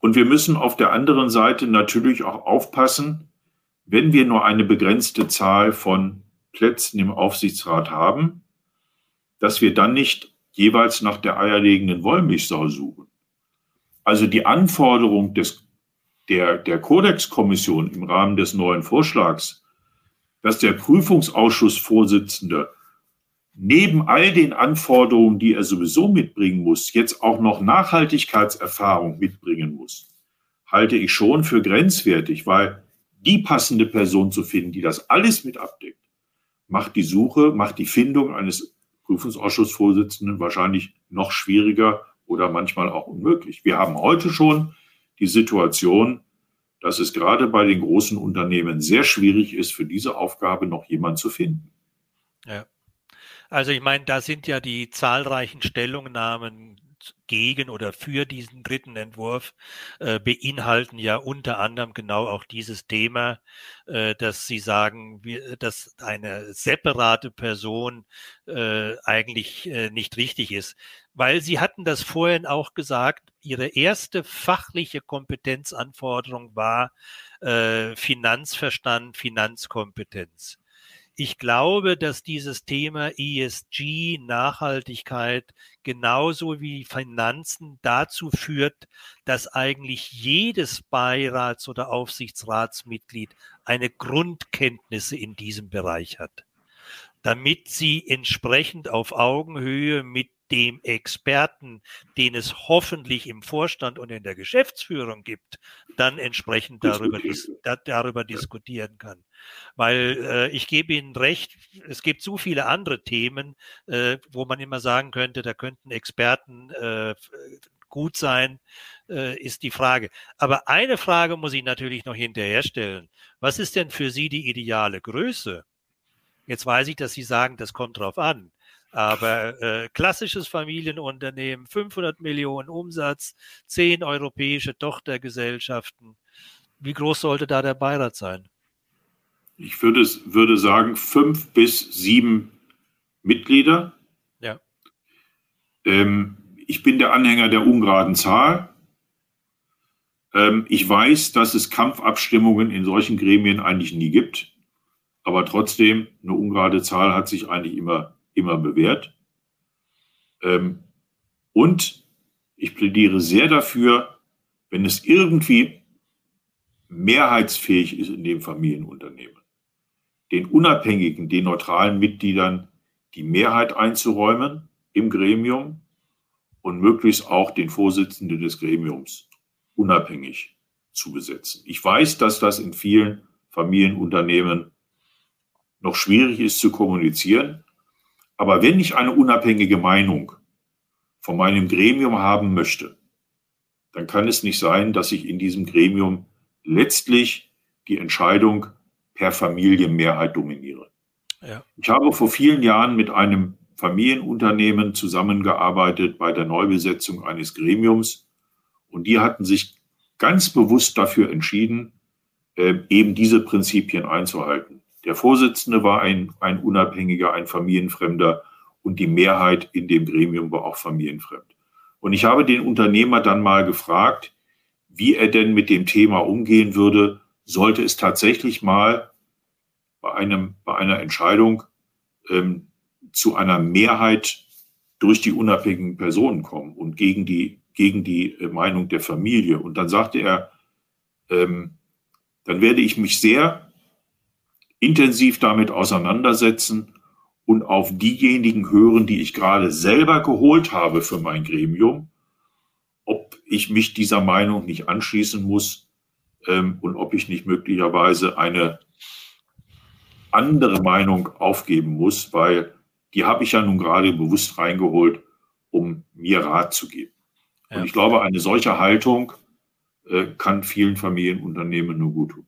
und wir müssen auf der anderen Seite natürlich auch aufpassen, wenn wir nur eine begrenzte Zahl von Plätzen im Aufsichtsrat haben, dass wir dann nicht jeweils nach der eierlegenden Wollmilchsau suchen. Also die Anforderung des, der, der Kodexkommission im Rahmen des neuen Vorschlags, dass der Prüfungsausschussvorsitzende neben all den Anforderungen, die er sowieso mitbringen muss, jetzt auch noch Nachhaltigkeitserfahrung mitbringen muss, halte ich schon für grenzwertig, weil die passende Person zu finden, die das alles mit abdeckt, macht die Suche, macht die Findung eines Prüfungsausschussvorsitzenden wahrscheinlich noch schwieriger oder manchmal auch unmöglich. Wir haben heute schon die Situation, dass es gerade bei den großen Unternehmen sehr schwierig ist, für diese Aufgabe noch jemand zu finden. Ja. Also ich meine, da sind ja die zahlreichen Stellungnahmen gegen oder für diesen dritten Entwurf äh, beinhalten ja unter anderem genau auch dieses Thema, äh, dass Sie sagen, wir, dass eine separate Person äh, eigentlich äh, nicht richtig ist. Weil Sie hatten das vorhin auch gesagt, Ihre erste fachliche Kompetenzanforderung war äh, Finanzverstand, Finanzkompetenz. Ich glaube, dass dieses Thema ESG, Nachhaltigkeit, genauso wie Finanzen dazu führt, dass eigentlich jedes Beirats- oder Aufsichtsratsmitglied eine Grundkenntnisse in diesem Bereich hat, damit sie entsprechend auf Augenhöhe mit dem Experten, den es hoffentlich im Vorstand und in der Geschäftsführung gibt, dann entsprechend darüber, dis darüber diskutieren kann. Weil äh, ich gebe Ihnen recht, es gibt so viele andere Themen, äh, wo man immer sagen könnte, da könnten Experten äh, gut sein, äh, ist die Frage. Aber eine Frage muss ich natürlich noch hinterherstellen. Was ist denn für Sie die ideale Größe? Jetzt weiß ich, dass Sie sagen, das kommt drauf an. Aber äh, klassisches Familienunternehmen, 500 Millionen Umsatz, 10 europäische Tochtergesellschaften. Wie groß sollte da der Beirat sein? Ich würde, würde sagen, fünf bis sieben Mitglieder. Ja. Ähm, ich bin der Anhänger der ungeraden Zahl. Ähm, ich weiß, dass es Kampfabstimmungen in solchen Gremien eigentlich nie gibt. Aber trotzdem, eine ungerade Zahl hat sich eigentlich immer immer bewährt. Ähm, und ich plädiere sehr dafür, wenn es irgendwie mehrheitsfähig ist in dem Familienunternehmen, den unabhängigen, den neutralen Mitgliedern die Mehrheit einzuräumen im Gremium und möglichst auch den Vorsitzenden des Gremiums unabhängig zu besetzen. Ich weiß, dass das in vielen Familienunternehmen noch schwierig ist zu kommunizieren, aber wenn ich eine unabhängige Meinung von meinem Gremium haben möchte, dann kann es nicht sein, dass ich in diesem Gremium letztlich die Entscheidung per Familienmehrheit dominiere. Ja. Ich habe vor vielen Jahren mit einem Familienunternehmen zusammengearbeitet bei der Neubesetzung eines Gremiums und die hatten sich ganz bewusst dafür entschieden, äh, eben diese Prinzipien einzuhalten. Der Vorsitzende war ein, ein Unabhängiger, ein Familienfremder und die Mehrheit in dem Gremium war auch familienfremd. Und ich habe den Unternehmer dann mal gefragt, wie er denn mit dem Thema umgehen würde, sollte es tatsächlich mal bei, einem, bei einer Entscheidung ähm, zu einer Mehrheit durch die unabhängigen Personen kommen und gegen die, gegen die äh, Meinung der Familie. Und dann sagte er, ähm, dann werde ich mich sehr intensiv damit auseinandersetzen und auf diejenigen hören, die ich gerade selber geholt habe für mein Gremium, ob ich mich dieser Meinung nicht anschließen muss ähm, und ob ich nicht möglicherweise eine andere Meinung aufgeben muss, weil die habe ich ja nun gerade bewusst reingeholt, um mir Rat zu geben. Ja. Und ich glaube, eine solche Haltung äh, kann vielen Familienunternehmen nur gut tun.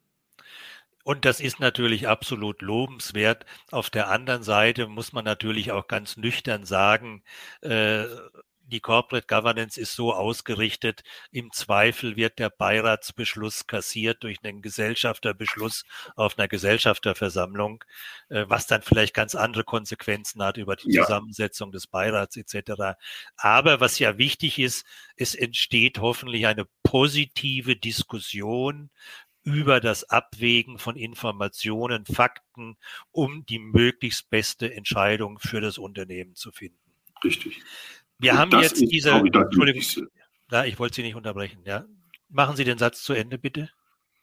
Und das ist natürlich absolut lobenswert. Auf der anderen Seite muss man natürlich auch ganz nüchtern sagen, äh, die Corporate Governance ist so ausgerichtet, im Zweifel wird der Beiratsbeschluss kassiert durch einen Gesellschafterbeschluss auf einer Gesellschafterversammlung, äh, was dann vielleicht ganz andere Konsequenzen hat über die ja. Zusammensetzung des Beirats etc. Aber was ja wichtig ist, es entsteht hoffentlich eine positive Diskussion über das Abwägen von Informationen, Fakten, um die möglichst beste Entscheidung für das Unternehmen zu finden. Richtig. Wir Und haben jetzt diese. Entschuldigung, ja, ich wollte Sie nicht unterbrechen. Ja. Machen Sie den Satz zu Ende, bitte.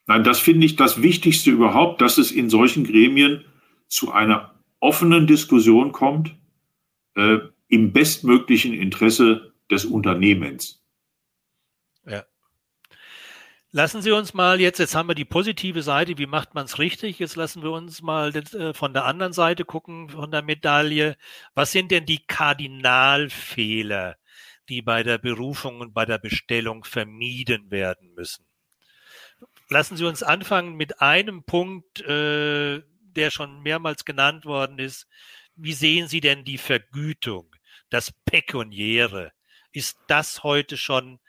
Nein, das finde ich das Wichtigste überhaupt, dass es in solchen Gremien zu einer offenen Diskussion kommt, äh, im bestmöglichen Interesse des Unternehmens. Ja. Lassen Sie uns mal jetzt, jetzt haben wir die positive Seite, wie macht man es richtig? Jetzt lassen wir uns mal äh, von der anderen Seite gucken, von der Medaille. Was sind denn die Kardinalfehler, die bei der Berufung und bei der Bestellung vermieden werden müssen? Lassen Sie uns anfangen mit einem Punkt, äh, der schon mehrmals genannt worden ist. Wie sehen Sie denn die Vergütung, das Pekuniäre? Ist das heute schon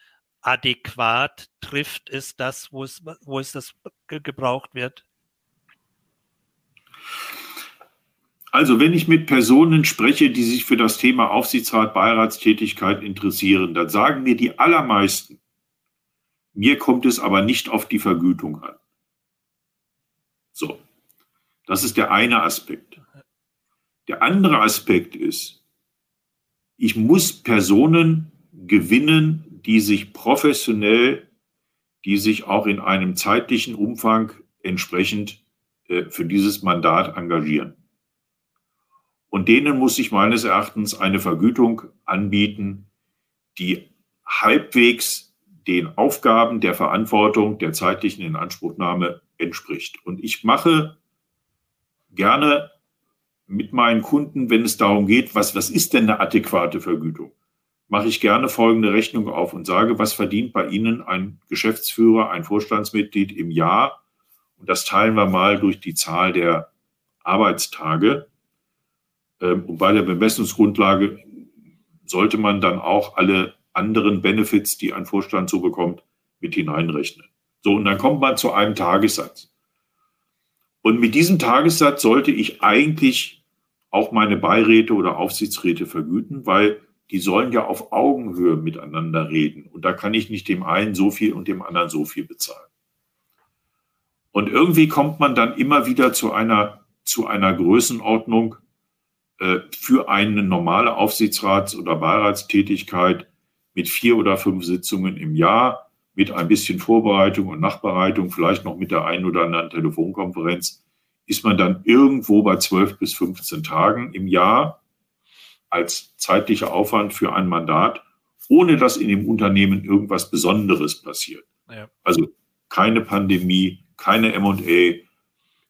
adäquat trifft, ist das, wo es, wo es das gebraucht wird? Also wenn ich mit Personen spreche, die sich für das Thema Aufsichtsrat, Beiratstätigkeit interessieren, dann sagen mir die allermeisten, mir kommt es aber nicht auf die Vergütung an. So, das ist der eine Aspekt. Der andere Aspekt ist, ich muss Personen gewinnen, die sich professionell, die sich auch in einem zeitlichen Umfang entsprechend äh, für dieses Mandat engagieren. Und denen muss ich meines Erachtens eine Vergütung anbieten, die halbwegs den Aufgaben der Verantwortung der zeitlichen Inanspruchnahme entspricht. Und ich mache gerne mit meinen Kunden, wenn es darum geht, was, was ist denn eine adäquate Vergütung? Mache ich gerne folgende Rechnung auf und sage, was verdient bei Ihnen ein Geschäftsführer, ein Vorstandsmitglied im Jahr? Und das teilen wir mal durch die Zahl der Arbeitstage. Ähm, und bei der Bemessungsgrundlage sollte man dann auch alle anderen Benefits, die ein Vorstand so bekommt, mit hineinrechnen. So, und dann kommt man zu einem Tagessatz. Und mit diesem Tagessatz sollte ich eigentlich auch meine Beiräte oder Aufsichtsräte vergüten, weil die sollen ja auf Augenhöhe miteinander reden. Und da kann ich nicht dem einen so viel und dem anderen so viel bezahlen. Und irgendwie kommt man dann immer wieder zu einer, zu einer Größenordnung äh, für eine normale Aufsichtsrats- oder Beiratstätigkeit mit vier oder fünf Sitzungen im Jahr, mit ein bisschen Vorbereitung und Nachbereitung, vielleicht noch mit der einen oder anderen Telefonkonferenz, ist man dann irgendwo bei zwölf bis 15 Tagen im Jahr als zeitlicher Aufwand für ein Mandat, ohne dass in dem Unternehmen irgendwas Besonderes passiert. Ja. Also keine Pandemie, keine M&A, keine,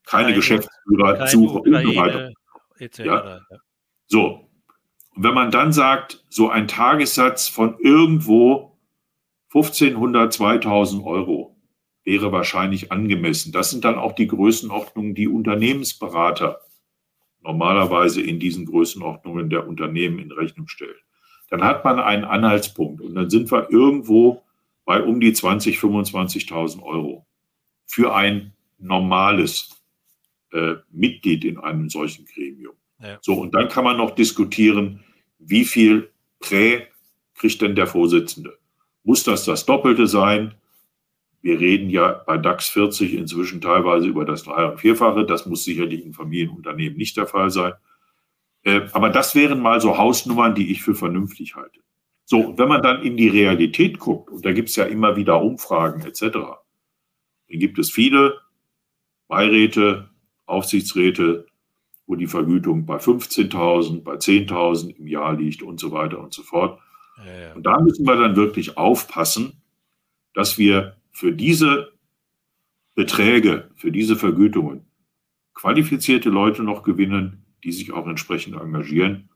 keine Geschäftsführersuche und so weiter. Ja? So, und wenn man dann sagt, so ein Tagessatz von irgendwo 1500, 2000 Euro wäre wahrscheinlich angemessen. Das sind dann auch die Größenordnungen, die Unternehmensberater normalerweise in diesen Größenordnungen der Unternehmen in Rechnung stellt. Dann hat man einen Anhaltspunkt und dann sind wir irgendwo bei um die 20, 25.000 Euro für ein normales äh, Mitglied in einem solchen Gremium. Ja. So, und dann kann man noch diskutieren, wie viel Prä kriegt denn der Vorsitzende? Muss das das Doppelte sein? Wir reden ja bei DAX 40 inzwischen teilweise über das Drei- und Vierfache. Das muss sicherlich in Familienunternehmen nicht der Fall sein. Äh, aber das wären mal so Hausnummern, die ich für vernünftig halte. So, wenn man dann in die Realität guckt, und da gibt es ja immer wieder Umfragen etc., dann gibt es viele Beiräte, Aufsichtsräte, wo die Vergütung bei 15.000, bei 10.000 im Jahr liegt und so weiter und so fort. Ja, ja. Und da müssen wir dann wirklich aufpassen, dass wir für diese Beträge, für diese Vergütungen qualifizierte Leute noch gewinnen, die sich auch entsprechend engagieren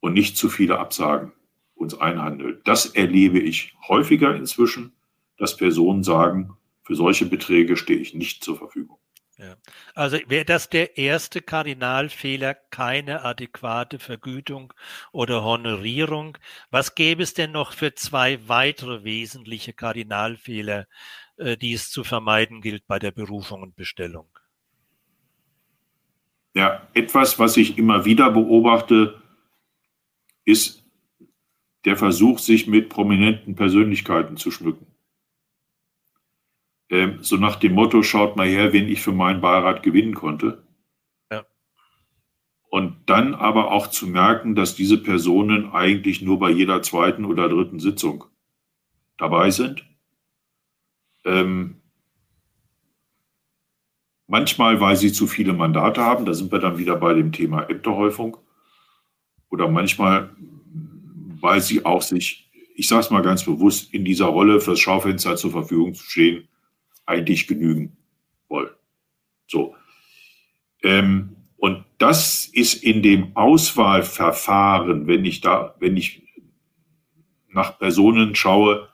und nicht zu viele Absagen uns einhandeln. Das erlebe ich häufiger inzwischen, dass Personen sagen, für solche Beträge stehe ich nicht zur Verfügung. Ja. Also wäre das der erste Kardinalfehler, keine adäquate Vergütung oder Honorierung. Was gäbe es denn noch für zwei weitere wesentliche Kardinalfehler, äh, die es zu vermeiden gilt bei der Berufung und Bestellung? Ja, etwas, was ich immer wieder beobachte, ist der Versuch, sich mit prominenten Persönlichkeiten zu schmücken. Ähm, so nach dem Motto, schaut mal her, wen ich für meinen Beirat gewinnen konnte. Ja. Und dann aber auch zu merken, dass diese Personen eigentlich nur bei jeder zweiten oder dritten Sitzung dabei sind. Ähm, manchmal, weil sie zu viele Mandate haben, da sind wir dann wieder bei dem Thema Ämterhäufung. Oder manchmal, weil sie auch sich, ich sage es mal ganz bewusst, in dieser Rolle fürs Schaufenster zur Verfügung zu stehen, eigentlich genügen wollen. So. Ähm, und das ist in dem Auswahlverfahren, wenn ich da, wenn ich nach Personen schaue,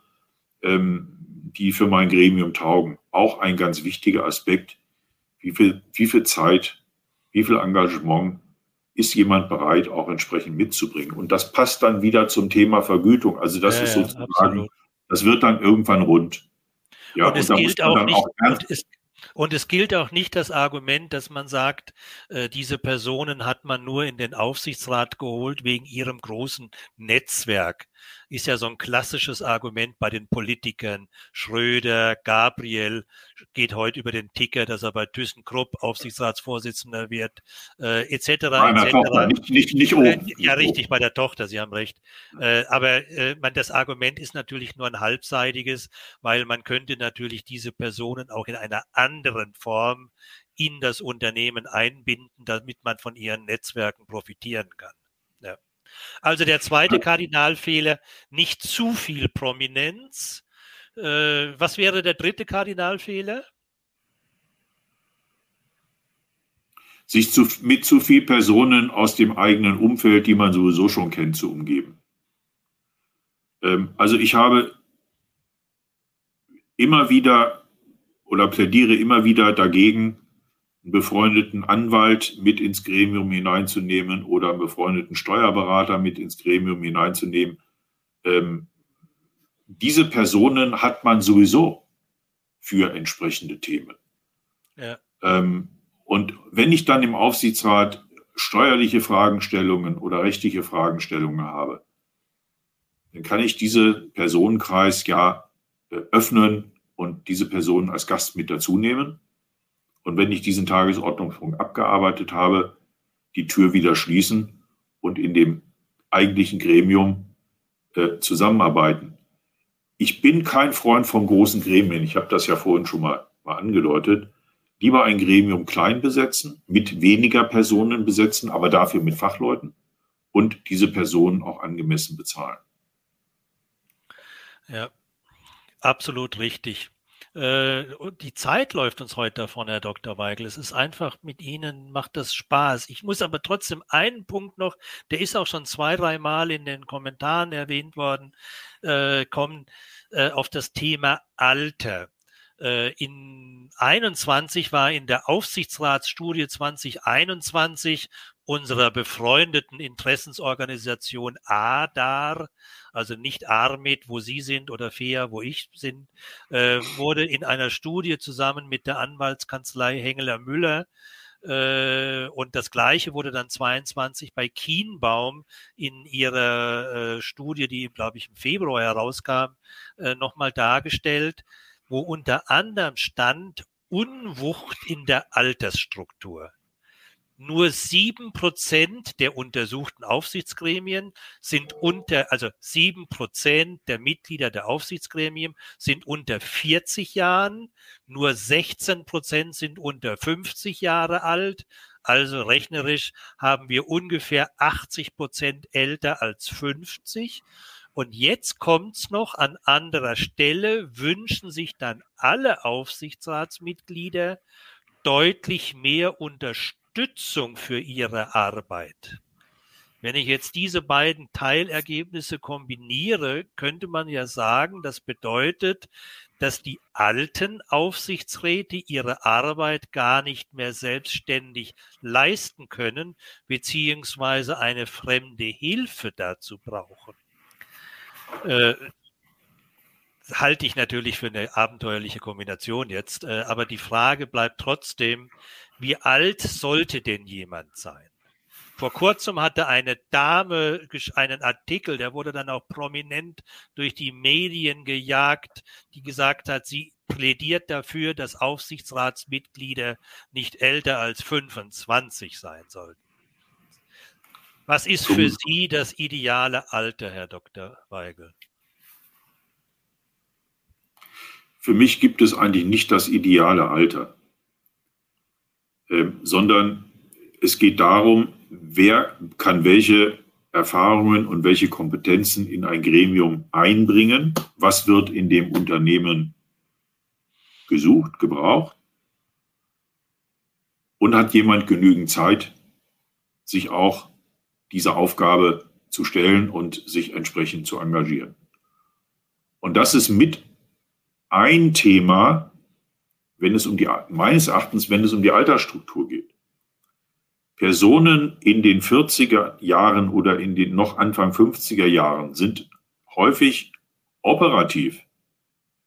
ähm, die für mein Gremium taugen, auch ein ganz wichtiger Aspekt. Wie viel, wie viel Zeit, wie viel Engagement ist jemand bereit, auch entsprechend mitzubringen? Und das passt dann wieder zum Thema Vergütung. Also das ja, ist sozusagen, ja, das wird dann irgendwann rund. Ja, und, es gilt auch nicht, auch und, es, und es gilt auch nicht das Argument, dass man sagt, äh, diese Personen hat man nur in den Aufsichtsrat geholt wegen ihrem großen Netzwerk ist ja so ein klassisches Argument bei den Politikern. Schröder, Gabriel geht heute über den Ticker, dass er bei ThyssenKrupp Aufsichtsratsvorsitzender wird, äh, etc. Bei der Tochter, nicht, nicht, nicht oben. Äh, ja, richtig, bei der Tochter, Sie haben recht. Äh, aber äh, man, das Argument ist natürlich nur ein halbseitiges, weil man könnte natürlich diese Personen auch in einer anderen Form in das Unternehmen einbinden, damit man von ihren Netzwerken profitieren kann. Also der zweite Kardinalfehler, nicht zu viel Prominenz. Äh, was wäre der dritte Kardinalfehler? Sich zu, mit zu viel Personen aus dem eigenen Umfeld, die man sowieso schon kennt, zu umgeben. Ähm, also ich habe immer wieder oder plädiere immer wieder dagegen, einen befreundeten Anwalt mit ins Gremium hineinzunehmen oder einen befreundeten Steuerberater mit ins Gremium hineinzunehmen. Ähm, diese Personen hat man sowieso für entsprechende Themen. Ja. Ähm, und wenn ich dann im Aufsichtsrat steuerliche Fragestellungen oder rechtliche Fragestellungen habe, dann kann ich diese Personenkreis ja äh, öffnen und diese Personen als Gast mit dazu nehmen. Und wenn ich diesen Tagesordnungspunkt abgearbeitet habe, die Tür wieder schließen und in dem eigentlichen Gremium äh, zusammenarbeiten. Ich bin kein Freund von großen Gremien. Ich habe das ja vorhin schon mal, mal angedeutet. Lieber ein Gremium klein besetzen, mit weniger Personen besetzen, aber dafür mit Fachleuten und diese Personen auch angemessen bezahlen. Ja, absolut richtig. Äh, die Zeit läuft uns heute davon, Herr Dr. Weigel. Es ist einfach mit Ihnen, macht das Spaß. Ich muss aber trotzdem einen Punkt noch, der ist auch schon zwei, drei Mal in den Kommentaren erwähnt worden, äh, kommen äh, auf das Thema Alter. Äh, in 21 war in der Aufsichtsratsstudie 2021 unserer befreundeten Interessensorganisation ADAR, also nicht ARMIT, wo Sie sind, oder FEA, wo ich bin, äh, wurde in einer Studie zusammen mit der Anwaltskanzlei Hengeler Müller Äh, und das Gleiche wurde dann 22 bei Kienbaum in ihrer äh, Studie, die, glaube ich, im Februar herauskam, nochmal dargestellt, wo unter anderem stand Unwucht in der Altersstruktur. Nur sieben Prozent der untersuchten Aufsichtsgremien sind unter, also sieben Prozent der Mitglieder der Aufsichtsgremien sind unter 40 Jahren. Nur 16 Prozent sind unter 50 Jahre alt. Also rechnerisch haben wir ungefähr 80 Prozent älter als 50. Und jetzt kommt's noch an anderer Stelle, wünschen sich dann alle Aufsichtsratsmitglieder deutlich mehr Unterstützung für ihre Arbeit. Wenn ich jetzt diese beiden Teilergebnisse kombiniere, könnte man ja sagen, das bedeutet, dass die alten Aufsichtsräte ihre Arbeit gar nicht mehr selbstständig leisten können, beziehungsweise eine fremde Hilfe dazu brauchen. Äh, halte ich natürlich für eine abenteuerliche Kombination jetzt, äh, aber die Frage bleibt trotzdem, wie alt sollte denn jemand sein? Vor kurzem hatte eine Dame einen Artikel, der wurde dann auch prominent durch die Medien gejagt, die gesagt hat, sie plädiert dafür, dass Aufsichtsratsmitglieder nicht älter als 25 sein sollten. Was ist für Sie das ideale Alter, Herr Dr. Weigel? Für mich gibt es eigentlich nicht das ideale Alter. Ähm, sondern es geht darum, wer kann welche Erfahrungen und welche Kompetenzen in ein Gremium einbringen, was wird in dem Unternehmen gesucht, gebraucht und hat jemand genügend Zeit, sich auch dieser Aufgabe zu stellen und sich entsprechend zu engagieren. Und das ist mit ein Thema, wenn es um die, meines Erachtens, wenn es um die Altersstruktur geht. Personen in den 40er Jahren oder in den noch Anfang 50er Jahren sind häufig operativ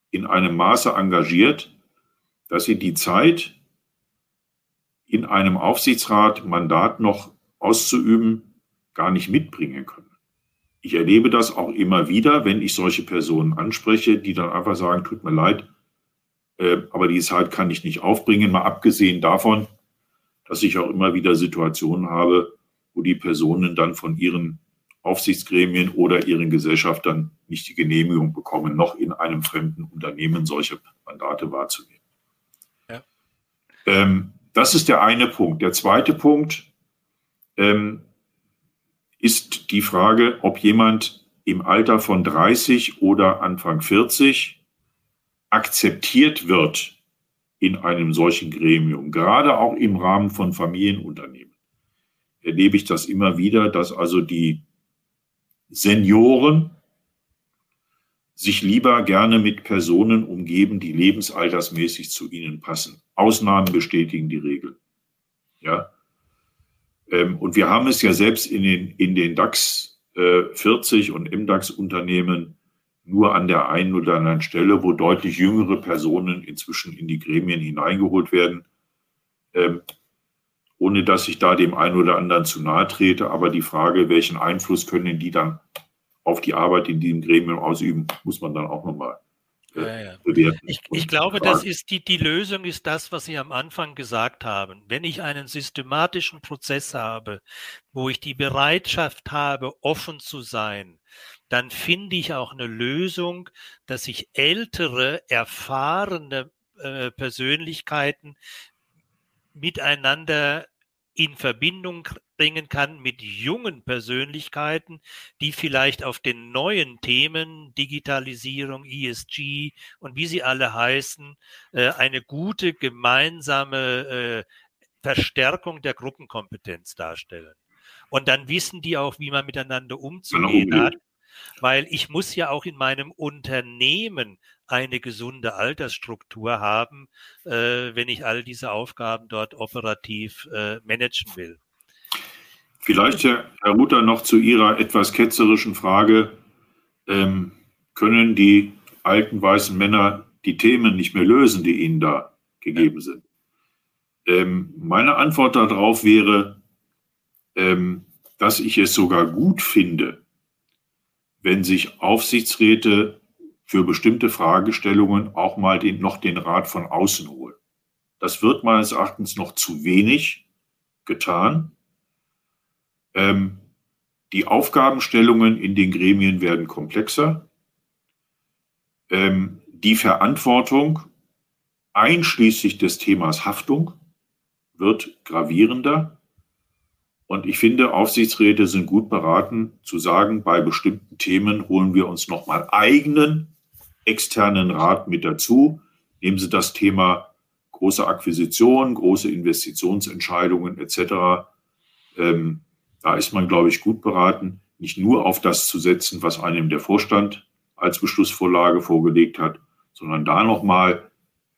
in einem Maße engagiert, dass sie die Zeit in einem Aufsichtsrat Mandat noch auszuüben gar nicht mitbringen können. Ich erlebe das auch immer wieder, wenn ich solche Personen anspreche, die dann einfach sagen, tut mir leid, äh, aber die Zeit kann ich nicht aufbringen, mal abgesehen davon, dass ich auch immer wieder Situationen habe, wo die Personen dann von ihren Aufsichtsgremien oder ihren Gesellschaftern nicht die Genehmigung bekommen, noch in einem fremden Unternehmen solche Mandate wahrzunehmen. Ja. Ähm, das ist der eine Punkt. Der zweite Punkt ähm, ist die Frage, ob jemand im Alter von 30 oder Anfang 40 akzeptiert wird in einem solchen Gremium, gerade auch im Rahmen von Familienunternehmen, erlebe ich das immer wieder, dass also die Senioren sich lieber gerne mit Personen umgeben, die lebensaltersmäßig zu ihnen passen. Ausnahmen bestätigen die Regel. Ja. Ähm, und wir haben es ja selbst in den, in den DAX 40 äh, und im DAX-Unternehmen nur an der einen oder anderen Stelle, wo deutlich jüngere Personen inzwischen in die Gremien hineingeholt werden, ähm, ohne dass ich da dem einen oder anderen zu nahe trete. Aber die Frage, welchen Einfluss können die dann auf die Arbeit in diesem Gremium ausüben, muss man dann auch nochmal ja, ja. bewerten. Ich, ich glaube, das ist die, die Lösung ist das, was Sie am Anfang gesagt haben. Wenn ich einen systematischen Prozess habe, wo ich die Bereitschaft habe, offen zu sein, dann finde ich auch eine Lösung, dass ich ältere, erfahrene äh, Persönlichkeiten miteinander in Verbindung bringen kann mit jungen Persönlichkeiten, die vielleicht auf den neuen Themen Digitalisierung, ESG und wie sie alle heißen, äh, eine gute gemeinsame äh, Verstärkung der Gruppenkompetenz darstellen. Und dann wissen die auch, wie man miteinander umzugehen hat weil ich muss ja auch in meinem Unternehmen eine gesunde Altersstruktur haben, äh, wenn ich all diese Aufgaben dort operativ äh, managen will. Vielleicht, Herr, Herr Ruther, noch zu Ihrer etwas ketzerischen Frage. Ähm, können die alten weißen Männer die Themen nicht mehr lösen, die ihnen da gegeben sind? Ähm, meine Antwort darauf wäre, ähm, dass ich es sogar gut finde, wenn sich Aufsichtsräte für bestimmte Fragestellungen auch mal den, noch den Rat von außen holen. Das wird meines Erachtens noch zu wenig getan. Ähm, die Aufgabenstellungen in den Gremien werden komplexer. Ähm, die Verantwortung einschließlich des Themas Haftung wird gravierender. Und ich finde, Aufsichtsräte sind gut beraten zu sagen, bei bestimmten Themen holen wir uns nochmal eigenen externen Rat mit dazu. Nehmen Sie das Thema große Akquisition, große Investitionsentscheidungen etc. Ähm, da ist man, glaube ich, gut beraten, nicht nur auf das zu setzen, was einem der Vorstand als Beschlussvorlage vorgelegt hat, sondern da nochmal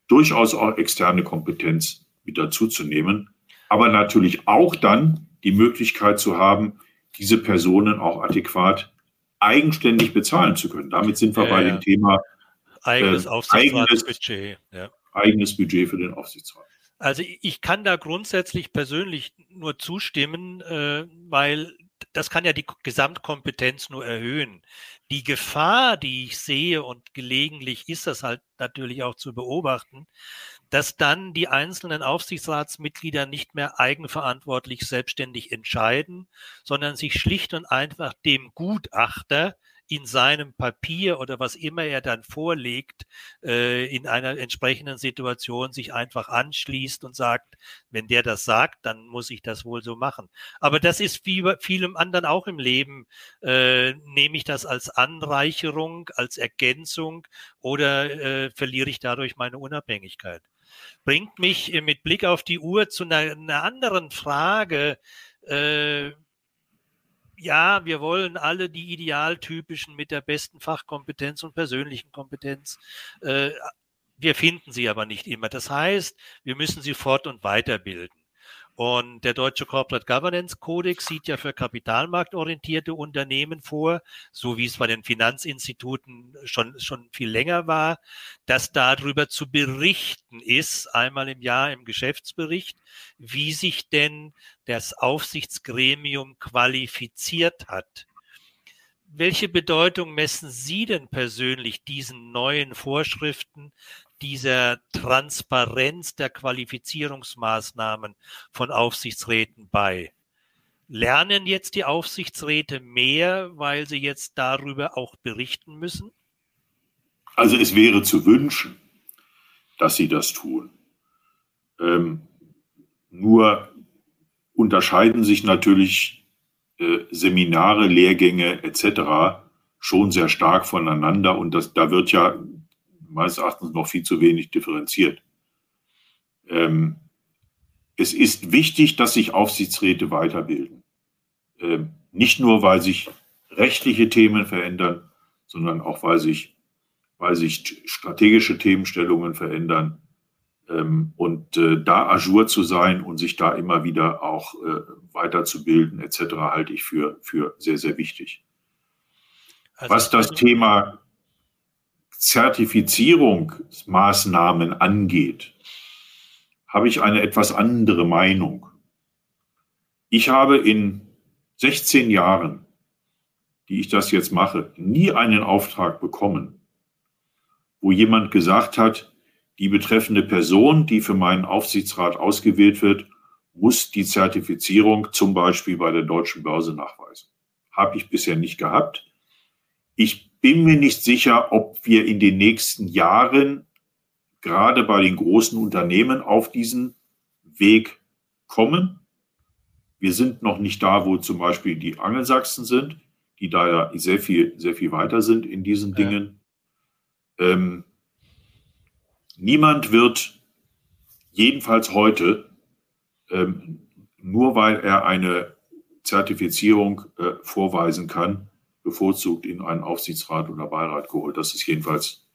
durchaus auch externe Kompetenz mit dazuzunehmen. Aber natürlich auch dann die Möglichkeit zu haben, diese Personen auch adäquat eigenständig bezahlen zu können. Damit sind wir ja, bei ja. dem Thema eigenes äh, Aufsichtsratsbudget. Ja. Eigenes Budget für den Aufsichtsrat. Also ich kann da grundsätzlich persönlich nur zustimmen, äh, weil das kann ja die Gesamtkompetenz nur erhöhen. Die Gefahr, die ich sehe und gelegentlich ist das halt natürlich auch zu beobachten, dass dann die einzelnen Aufsichtsratsmitglieder nicht mehr eigenverantwortlich selbstständig entscheiden, sondern sich schlicht und einfach dem Gutachter in seinem Papier oder was immer er dann vorlegt, äh, in einer entsprechenden Situation sich einfach anschließt und sagt, wenn der das sagt, dann muss ich das wohl so machen. Aber das ist wie bei vielem anderen auch im Leben. Äh, nehme ich das als Anreicherung, als Ergänzung oder äh, verliere ich dadurch meine Unabhängigkeit? Bringt mich mit Blick auf die Uhr zu einer, einer anderen Frage. Äh, ja, wir wollen alle die idealtypischen mit der besten Fachkompetenz und persönlichen Kompetenz. Äh, wir finden sie aber nicht immer. Das heißt, wir müssen sie fort- und weiterbilden. Und der deutsche Corporate Governance Codex sieht ja für kapitalmarktorientierte Unternehmen vor, so wie es bei den Finanzinstituten schon, schon viel länger war, dass darüber zu berichten ist, einmal im Jahr im Geschäftsbericht, wie sich denn das Aufsichtsgremium qualifiziert hat. Welche Bedeutung messen Sie denn persönlich diesen neuen Vorschriften dieser Transparenz der Qualifizierungsmaßnahmen von Aufsichtsräten bei? Lernen jetzt die Aufsichtsräte mehr, weil sie jetzt darüber auch berichten müssen? Also es wäre zu wünschen, dass sie das tun. Ähm, nur unterscheiden sich natürlich Seminare, Lehrgänge etc. schon sehr stark voneinander und das, da wird ja meines Erachtens noch viel zu wenig differenziert. Ähm, es ist wichtig, dass sich Aufsichtsräte weiterbilden. Ähm, nicht nur, weil sich rechtliche Themen verändern, sondern auch, weil sich, weil sich strategische Themenstellungen verändern. Ähm, und äh, da ajour zu sein und sich da immer wieder auch äh, weiterzubilden, etc., halte ich für, für sehr, sehr wichtig. Also Was das Thema Zertifizierungsmaßnahmen angeht, habe ich eine etwas andere Meinung. Ich habe in 16 Jahren, die ich das jetzt mache, nie einen Auftrag bekommen, wo jemand gesagt hat, die betreffende Person, die für meinen Aufsichtsrat ausgewählt wird, muss die Zertifizierung zum Beispiel bei der deutschen Börse nachweisen. Habe ich bisher nicht gehabt. Ich bin mir nicht sicher, ob wir in den nächsten Jahren gerade bei den großen Unternehmen auf diesen Weg kommen. Wir sind noch nicht da, wo zum Beispiel die Angelsachsen sind, die da ja sehr viel, sehr viel weiter sind in diesen ja. Dingen. Ähm, niemand wird jedenfalls heute, ähm, nur weil er eine Zertifizierung äh, vorweisen kann, bevorzugt in einen Aufsichtsrat oder Beirat geholt. Das ist jedenfalls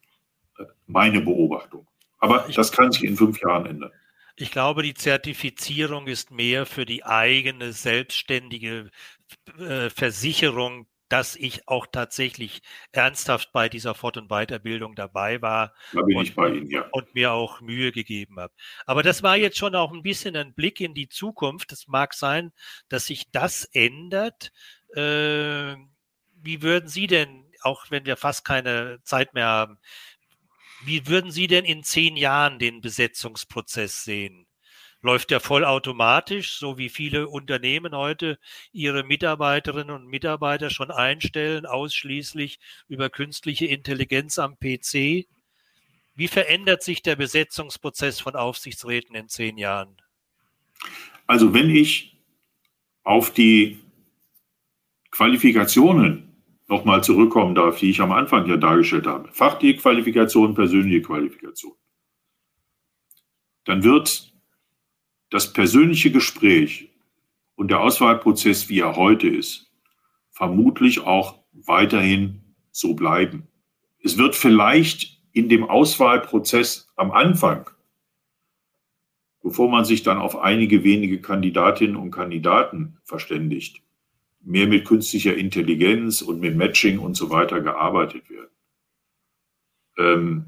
äh, meine Beobachtung. Aber das kann sich in fünf Jahren ändern. Ich glaube, die Zertifizierung ist mehr für die eigene selbstständige äh, Versicherung dass ich auch tatsächlich ernsthaft bei dieser Fort- und Weiterbildung dabei war da bin und, ich bei Ihnen, ja. und mir auch Mühe gegeben habe. Aber das war jetzt schon auch ein bisschen ein Blick in die Zukunft. Es mag sein, dass sich das ändert. Äh, wie würden Sie denn, auch wenn wir fast keine Zeit mehr haben, wie würden Sie denn in zehn Jahren den Besetzungsprozess sehen? Läuft der vollautomatisch, so wie viele Unternehmen heute ihre Mitarbeiterinnen und Mitarbeiter schon einstellen, ausschließlich über künstliche Intelligenz am PC. Wie verändert sich der Besetzungsprozess von Aufsichtsräten in zehn Jahren? Also wenn ich auf die Qualifikationen nochmal zurückkommen darf, die ich am Anfang ja dargestellt habe, fachliche Qualifikation, persönliche Qualifikation, dann wird das persönliche Gespräch und der Auswahlprozess, wie er heute ist, vermutlich auch weiterhin so bleiben. Es wird vielleicht in dem Auswahlprozess am Anfang, bevor man sich dann auf einige wenige Kandidatinnen und Kandidaten verständigt, mehr mit künstlicher Intelligenz und mit Matching und so weiter gearbeitet werden. Ähm,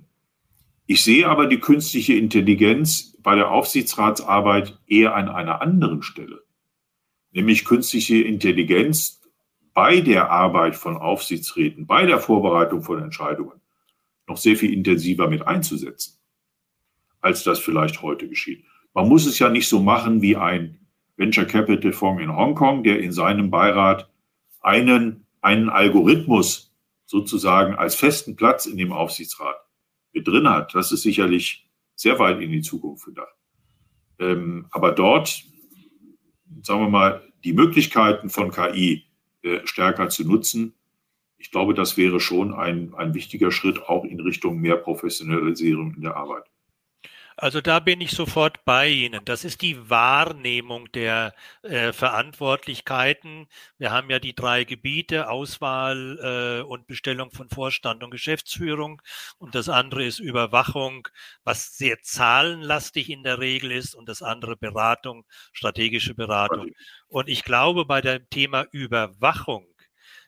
ich sehe aber die künstliche Intelligenz bei der Aufsichtsratsarbeit eher an einer anderen Stelle, nämlich künstliche Intelligenz bei der Arbeit von Aufsichtsräten, bei der Vorbereitung von Entscheidungen noch sehr viel intensiver mit einzusetzen, als das vielleicht heute geschieht. Man muss es ja nicht so machen wie ein Venture Capital Fonds in Hongkong, der in seinem Beirat einen, einen Algorithmus sozusagen als festen Platz in dem Aufsichtsrat mit drin hat, das ist sicherlich sehr weit in die Zukunft gedacht. Ähm, aber dort, sagen wir mal, die Möglichkeiten von KI äh, stärker zu nutzen, ich glaube, das wäre schon ein, ein wichtiger Schritt auch in Richtung mehr Professionalisierung in der Arbeit. Also da bin ich sofort bei Ihnen. Das ist die Wahrnehmung der äh, Verantwortlichkeiten. Wir haben ja die drei Gebiete, Auswahl äh, und Bestellung von Vorstand und Geschäftsführung. Und das andere ist Überwachung, was sehr zahlenlastig in der Regel ist. Und das andere Beratung, strategische Beratung. Und ich glaube, bei dem Thema Überwachung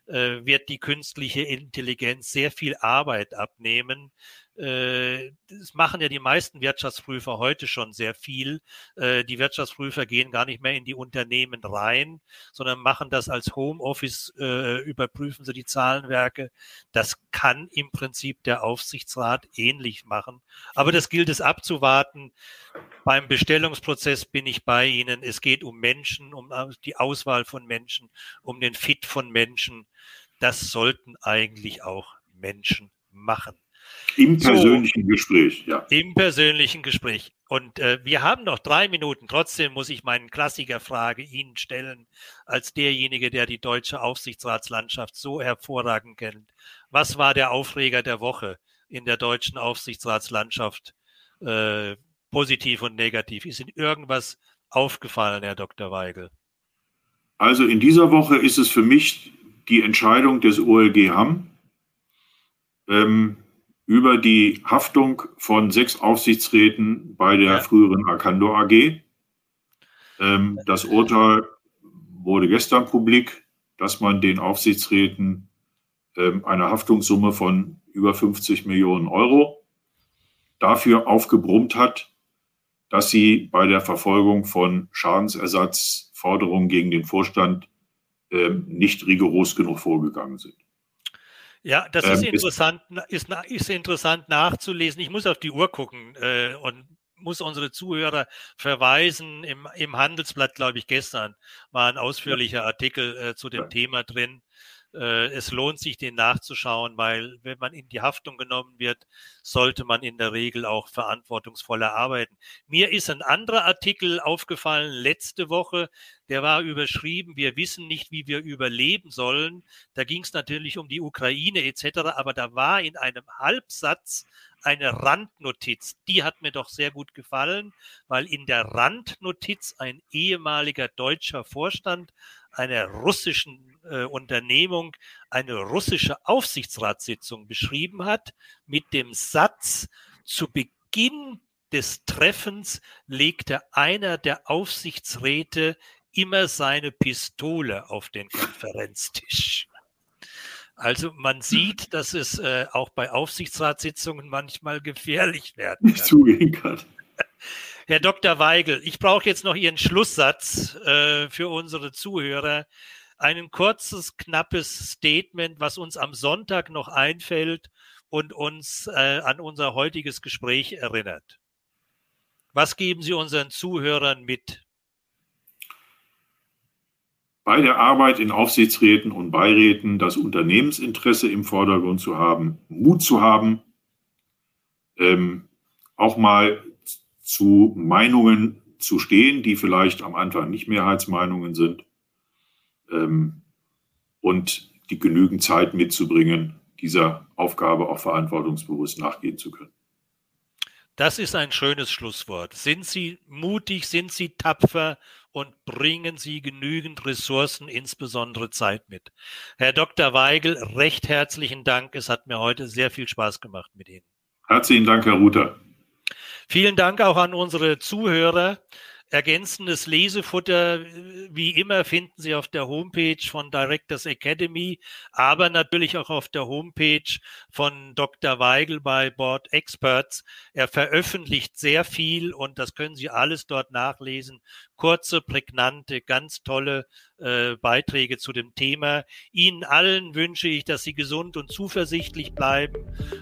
äh, wird die künstliche Intelligenz sehr viel Arbeit abnehmen, das machen ja die meisten Wirtschaftsprüfer heute schon sehr viel. Äh, die Wirtschaftsprüfer gehen gar nicht mehr in die Unternehmen rein, sondern machen das als Homeoffice, äh, überprüfen sie die Zahlenwerke. Das kann im Prinzip der Aufsichtsrat ähnlich machen. Aber das gilt es abzuwarten. Beim Bestellungsprozess bin ich bei Ihnen. Es geht um Menschen, um die Auswahl von Menschen, um den Fit von Menschen. Das sollten eigentlich auch Menschen machen. Im persönlichen so, Gespräch, ja. Im persönlichen Gespräch. Und äh, wir haben noch drei Minuten. Trotzdem muss ich meinen Klassikerfrage Ihnen stellen, als derjenige, der die deutsche Aufsichtsratslandschaft so hervorragend kennt. Was war der Aufreger der Woche in der deutschen Aufsichtsratslandschaft? Äh, positiv und negativ. Ist Ihnen irgendwas aufgefallen, Herr Dr. Weigel? Also in dieser Woche ist es für mich die Entscheidung des OLG Hamm. Ähm, über die Haftung von sechs Aufsichtsräten bei der ja. früheren Arcando AG. Ähm, das Urteil wurde gestern publik, dass man den Aufsichtsräten ähm, eine Haftungssumme von über 50 Millionen Euro dafür aufgebrummt hat, dass sie bei der Verfolgung von Schadensersatzforderungen gegen den Vorstand ähm, nicht rigoros genug vorgegangen sind. Ja, das ist, ähm, interessant, ist, ist, interessant nachzulesen. Ich muss auf die Uhr gucken äh, und muss unsere Zuhörer verweisen. Im, im Handelsblatt, glaube ich, gestern war ein ausführlicher Artikel äh, zu dem. Thema drin. Äh, es lohnt sich, den nachzuschauen, weil wenn man in die Haftung genommen wird, sollte man in der Regel auch verantwortungsvoller arbeiten. Mir ist ein anderer Artikel aufgefallen letzte Woche, der war überschrieben, wir wissen nicht, wie wir überleben sollen. Da ging es natürlich um die Ukraine etc., aber da war in einem Halbsatz eine Randnotiz. Die hat mir doch sehr gut gefallen, weil in der Randnotiz ein ehemaliger deutscher Vorstand einer russischen äh, Unternehmung eine russische Aufsichtsratssitzung beschrieben hat mit dem Satz, zu Beginn des Treffens legte einer der Aufsichtsräte immer seine Pistole auf den Konferenztisch. Also man sieht, dass es äh, auch bei Aufsichtsratssitzungen manchmal gefährlich werden kann. Nicht zugehen kann. Herr Dr. Weigel, ich brauche jetzt noch Ihren Schlusssatz äh, für unsere Zuhörer. Ein kurzes, knappes Statement, was uns am Sonntag noch einfällt und uns äh, an unser heutiges Gespräch erinnert. Was geben Sie unseren Zuhörern mit? Bei der Arbeit in Aufsichtsräten und Beiräten das Unternehmensinteresse im Vordergrund zu haben, Mut zu haben, ähm, auch mal zu Meinungen zu stehen, die vielleicht am Anfang nicht Mehrheitsmeinungen sind ähm, und die genügend Zeit mitzubringen, dieser Aufgabe auch verantwortungsbewusst nachgehen zu können. Das ist ein schönes Schlusswort. Sind Sie mutig, sind Sie tapfer und bringen Sie genügend Ressourcen, insbesondere Zeit mit. Herr Dr. Weigel, recht herzlichen Dank. Es hat mir heute sehr viel Spaß gemacht mit Ihnen. Herzlichen Dank, Herr Ruther. Vielen Dank auch an unsere Zuhörer. Ergänzendes Lesefutter, wie immer, finden Sie auf der Homepage von Directors Academy, aber natürlich auch auf der Homepage von Dr. Weigel bei Board Experts. Er veröffentlicht sehr viel und das können Sie alles dort nachlesen. Kurze, prägnante, ganz tolle äh, Beiträge zu dem Thema. Ihnen allen wünsche ich, dass Sie gesund und zuversichtlich bleiben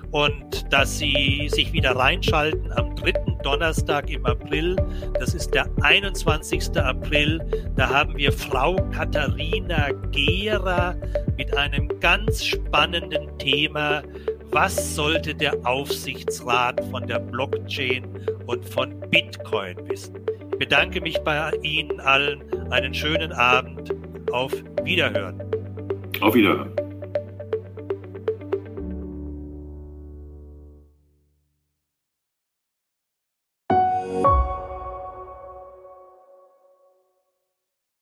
und dass Sie sich wieder reinschalten am dritten Donnerstag im April. Das ist der 21. April. Da haben wir Frau Katharina Gera mit einem ganz spannenden Thema. Was sollte der Aufsichtsrat von der Blockchain und von Bitcoin wissen? Ich bedanke mich bei Ihnen allen. Einen schönen Abend. Auf Wiederhören. Auf Wiederhören.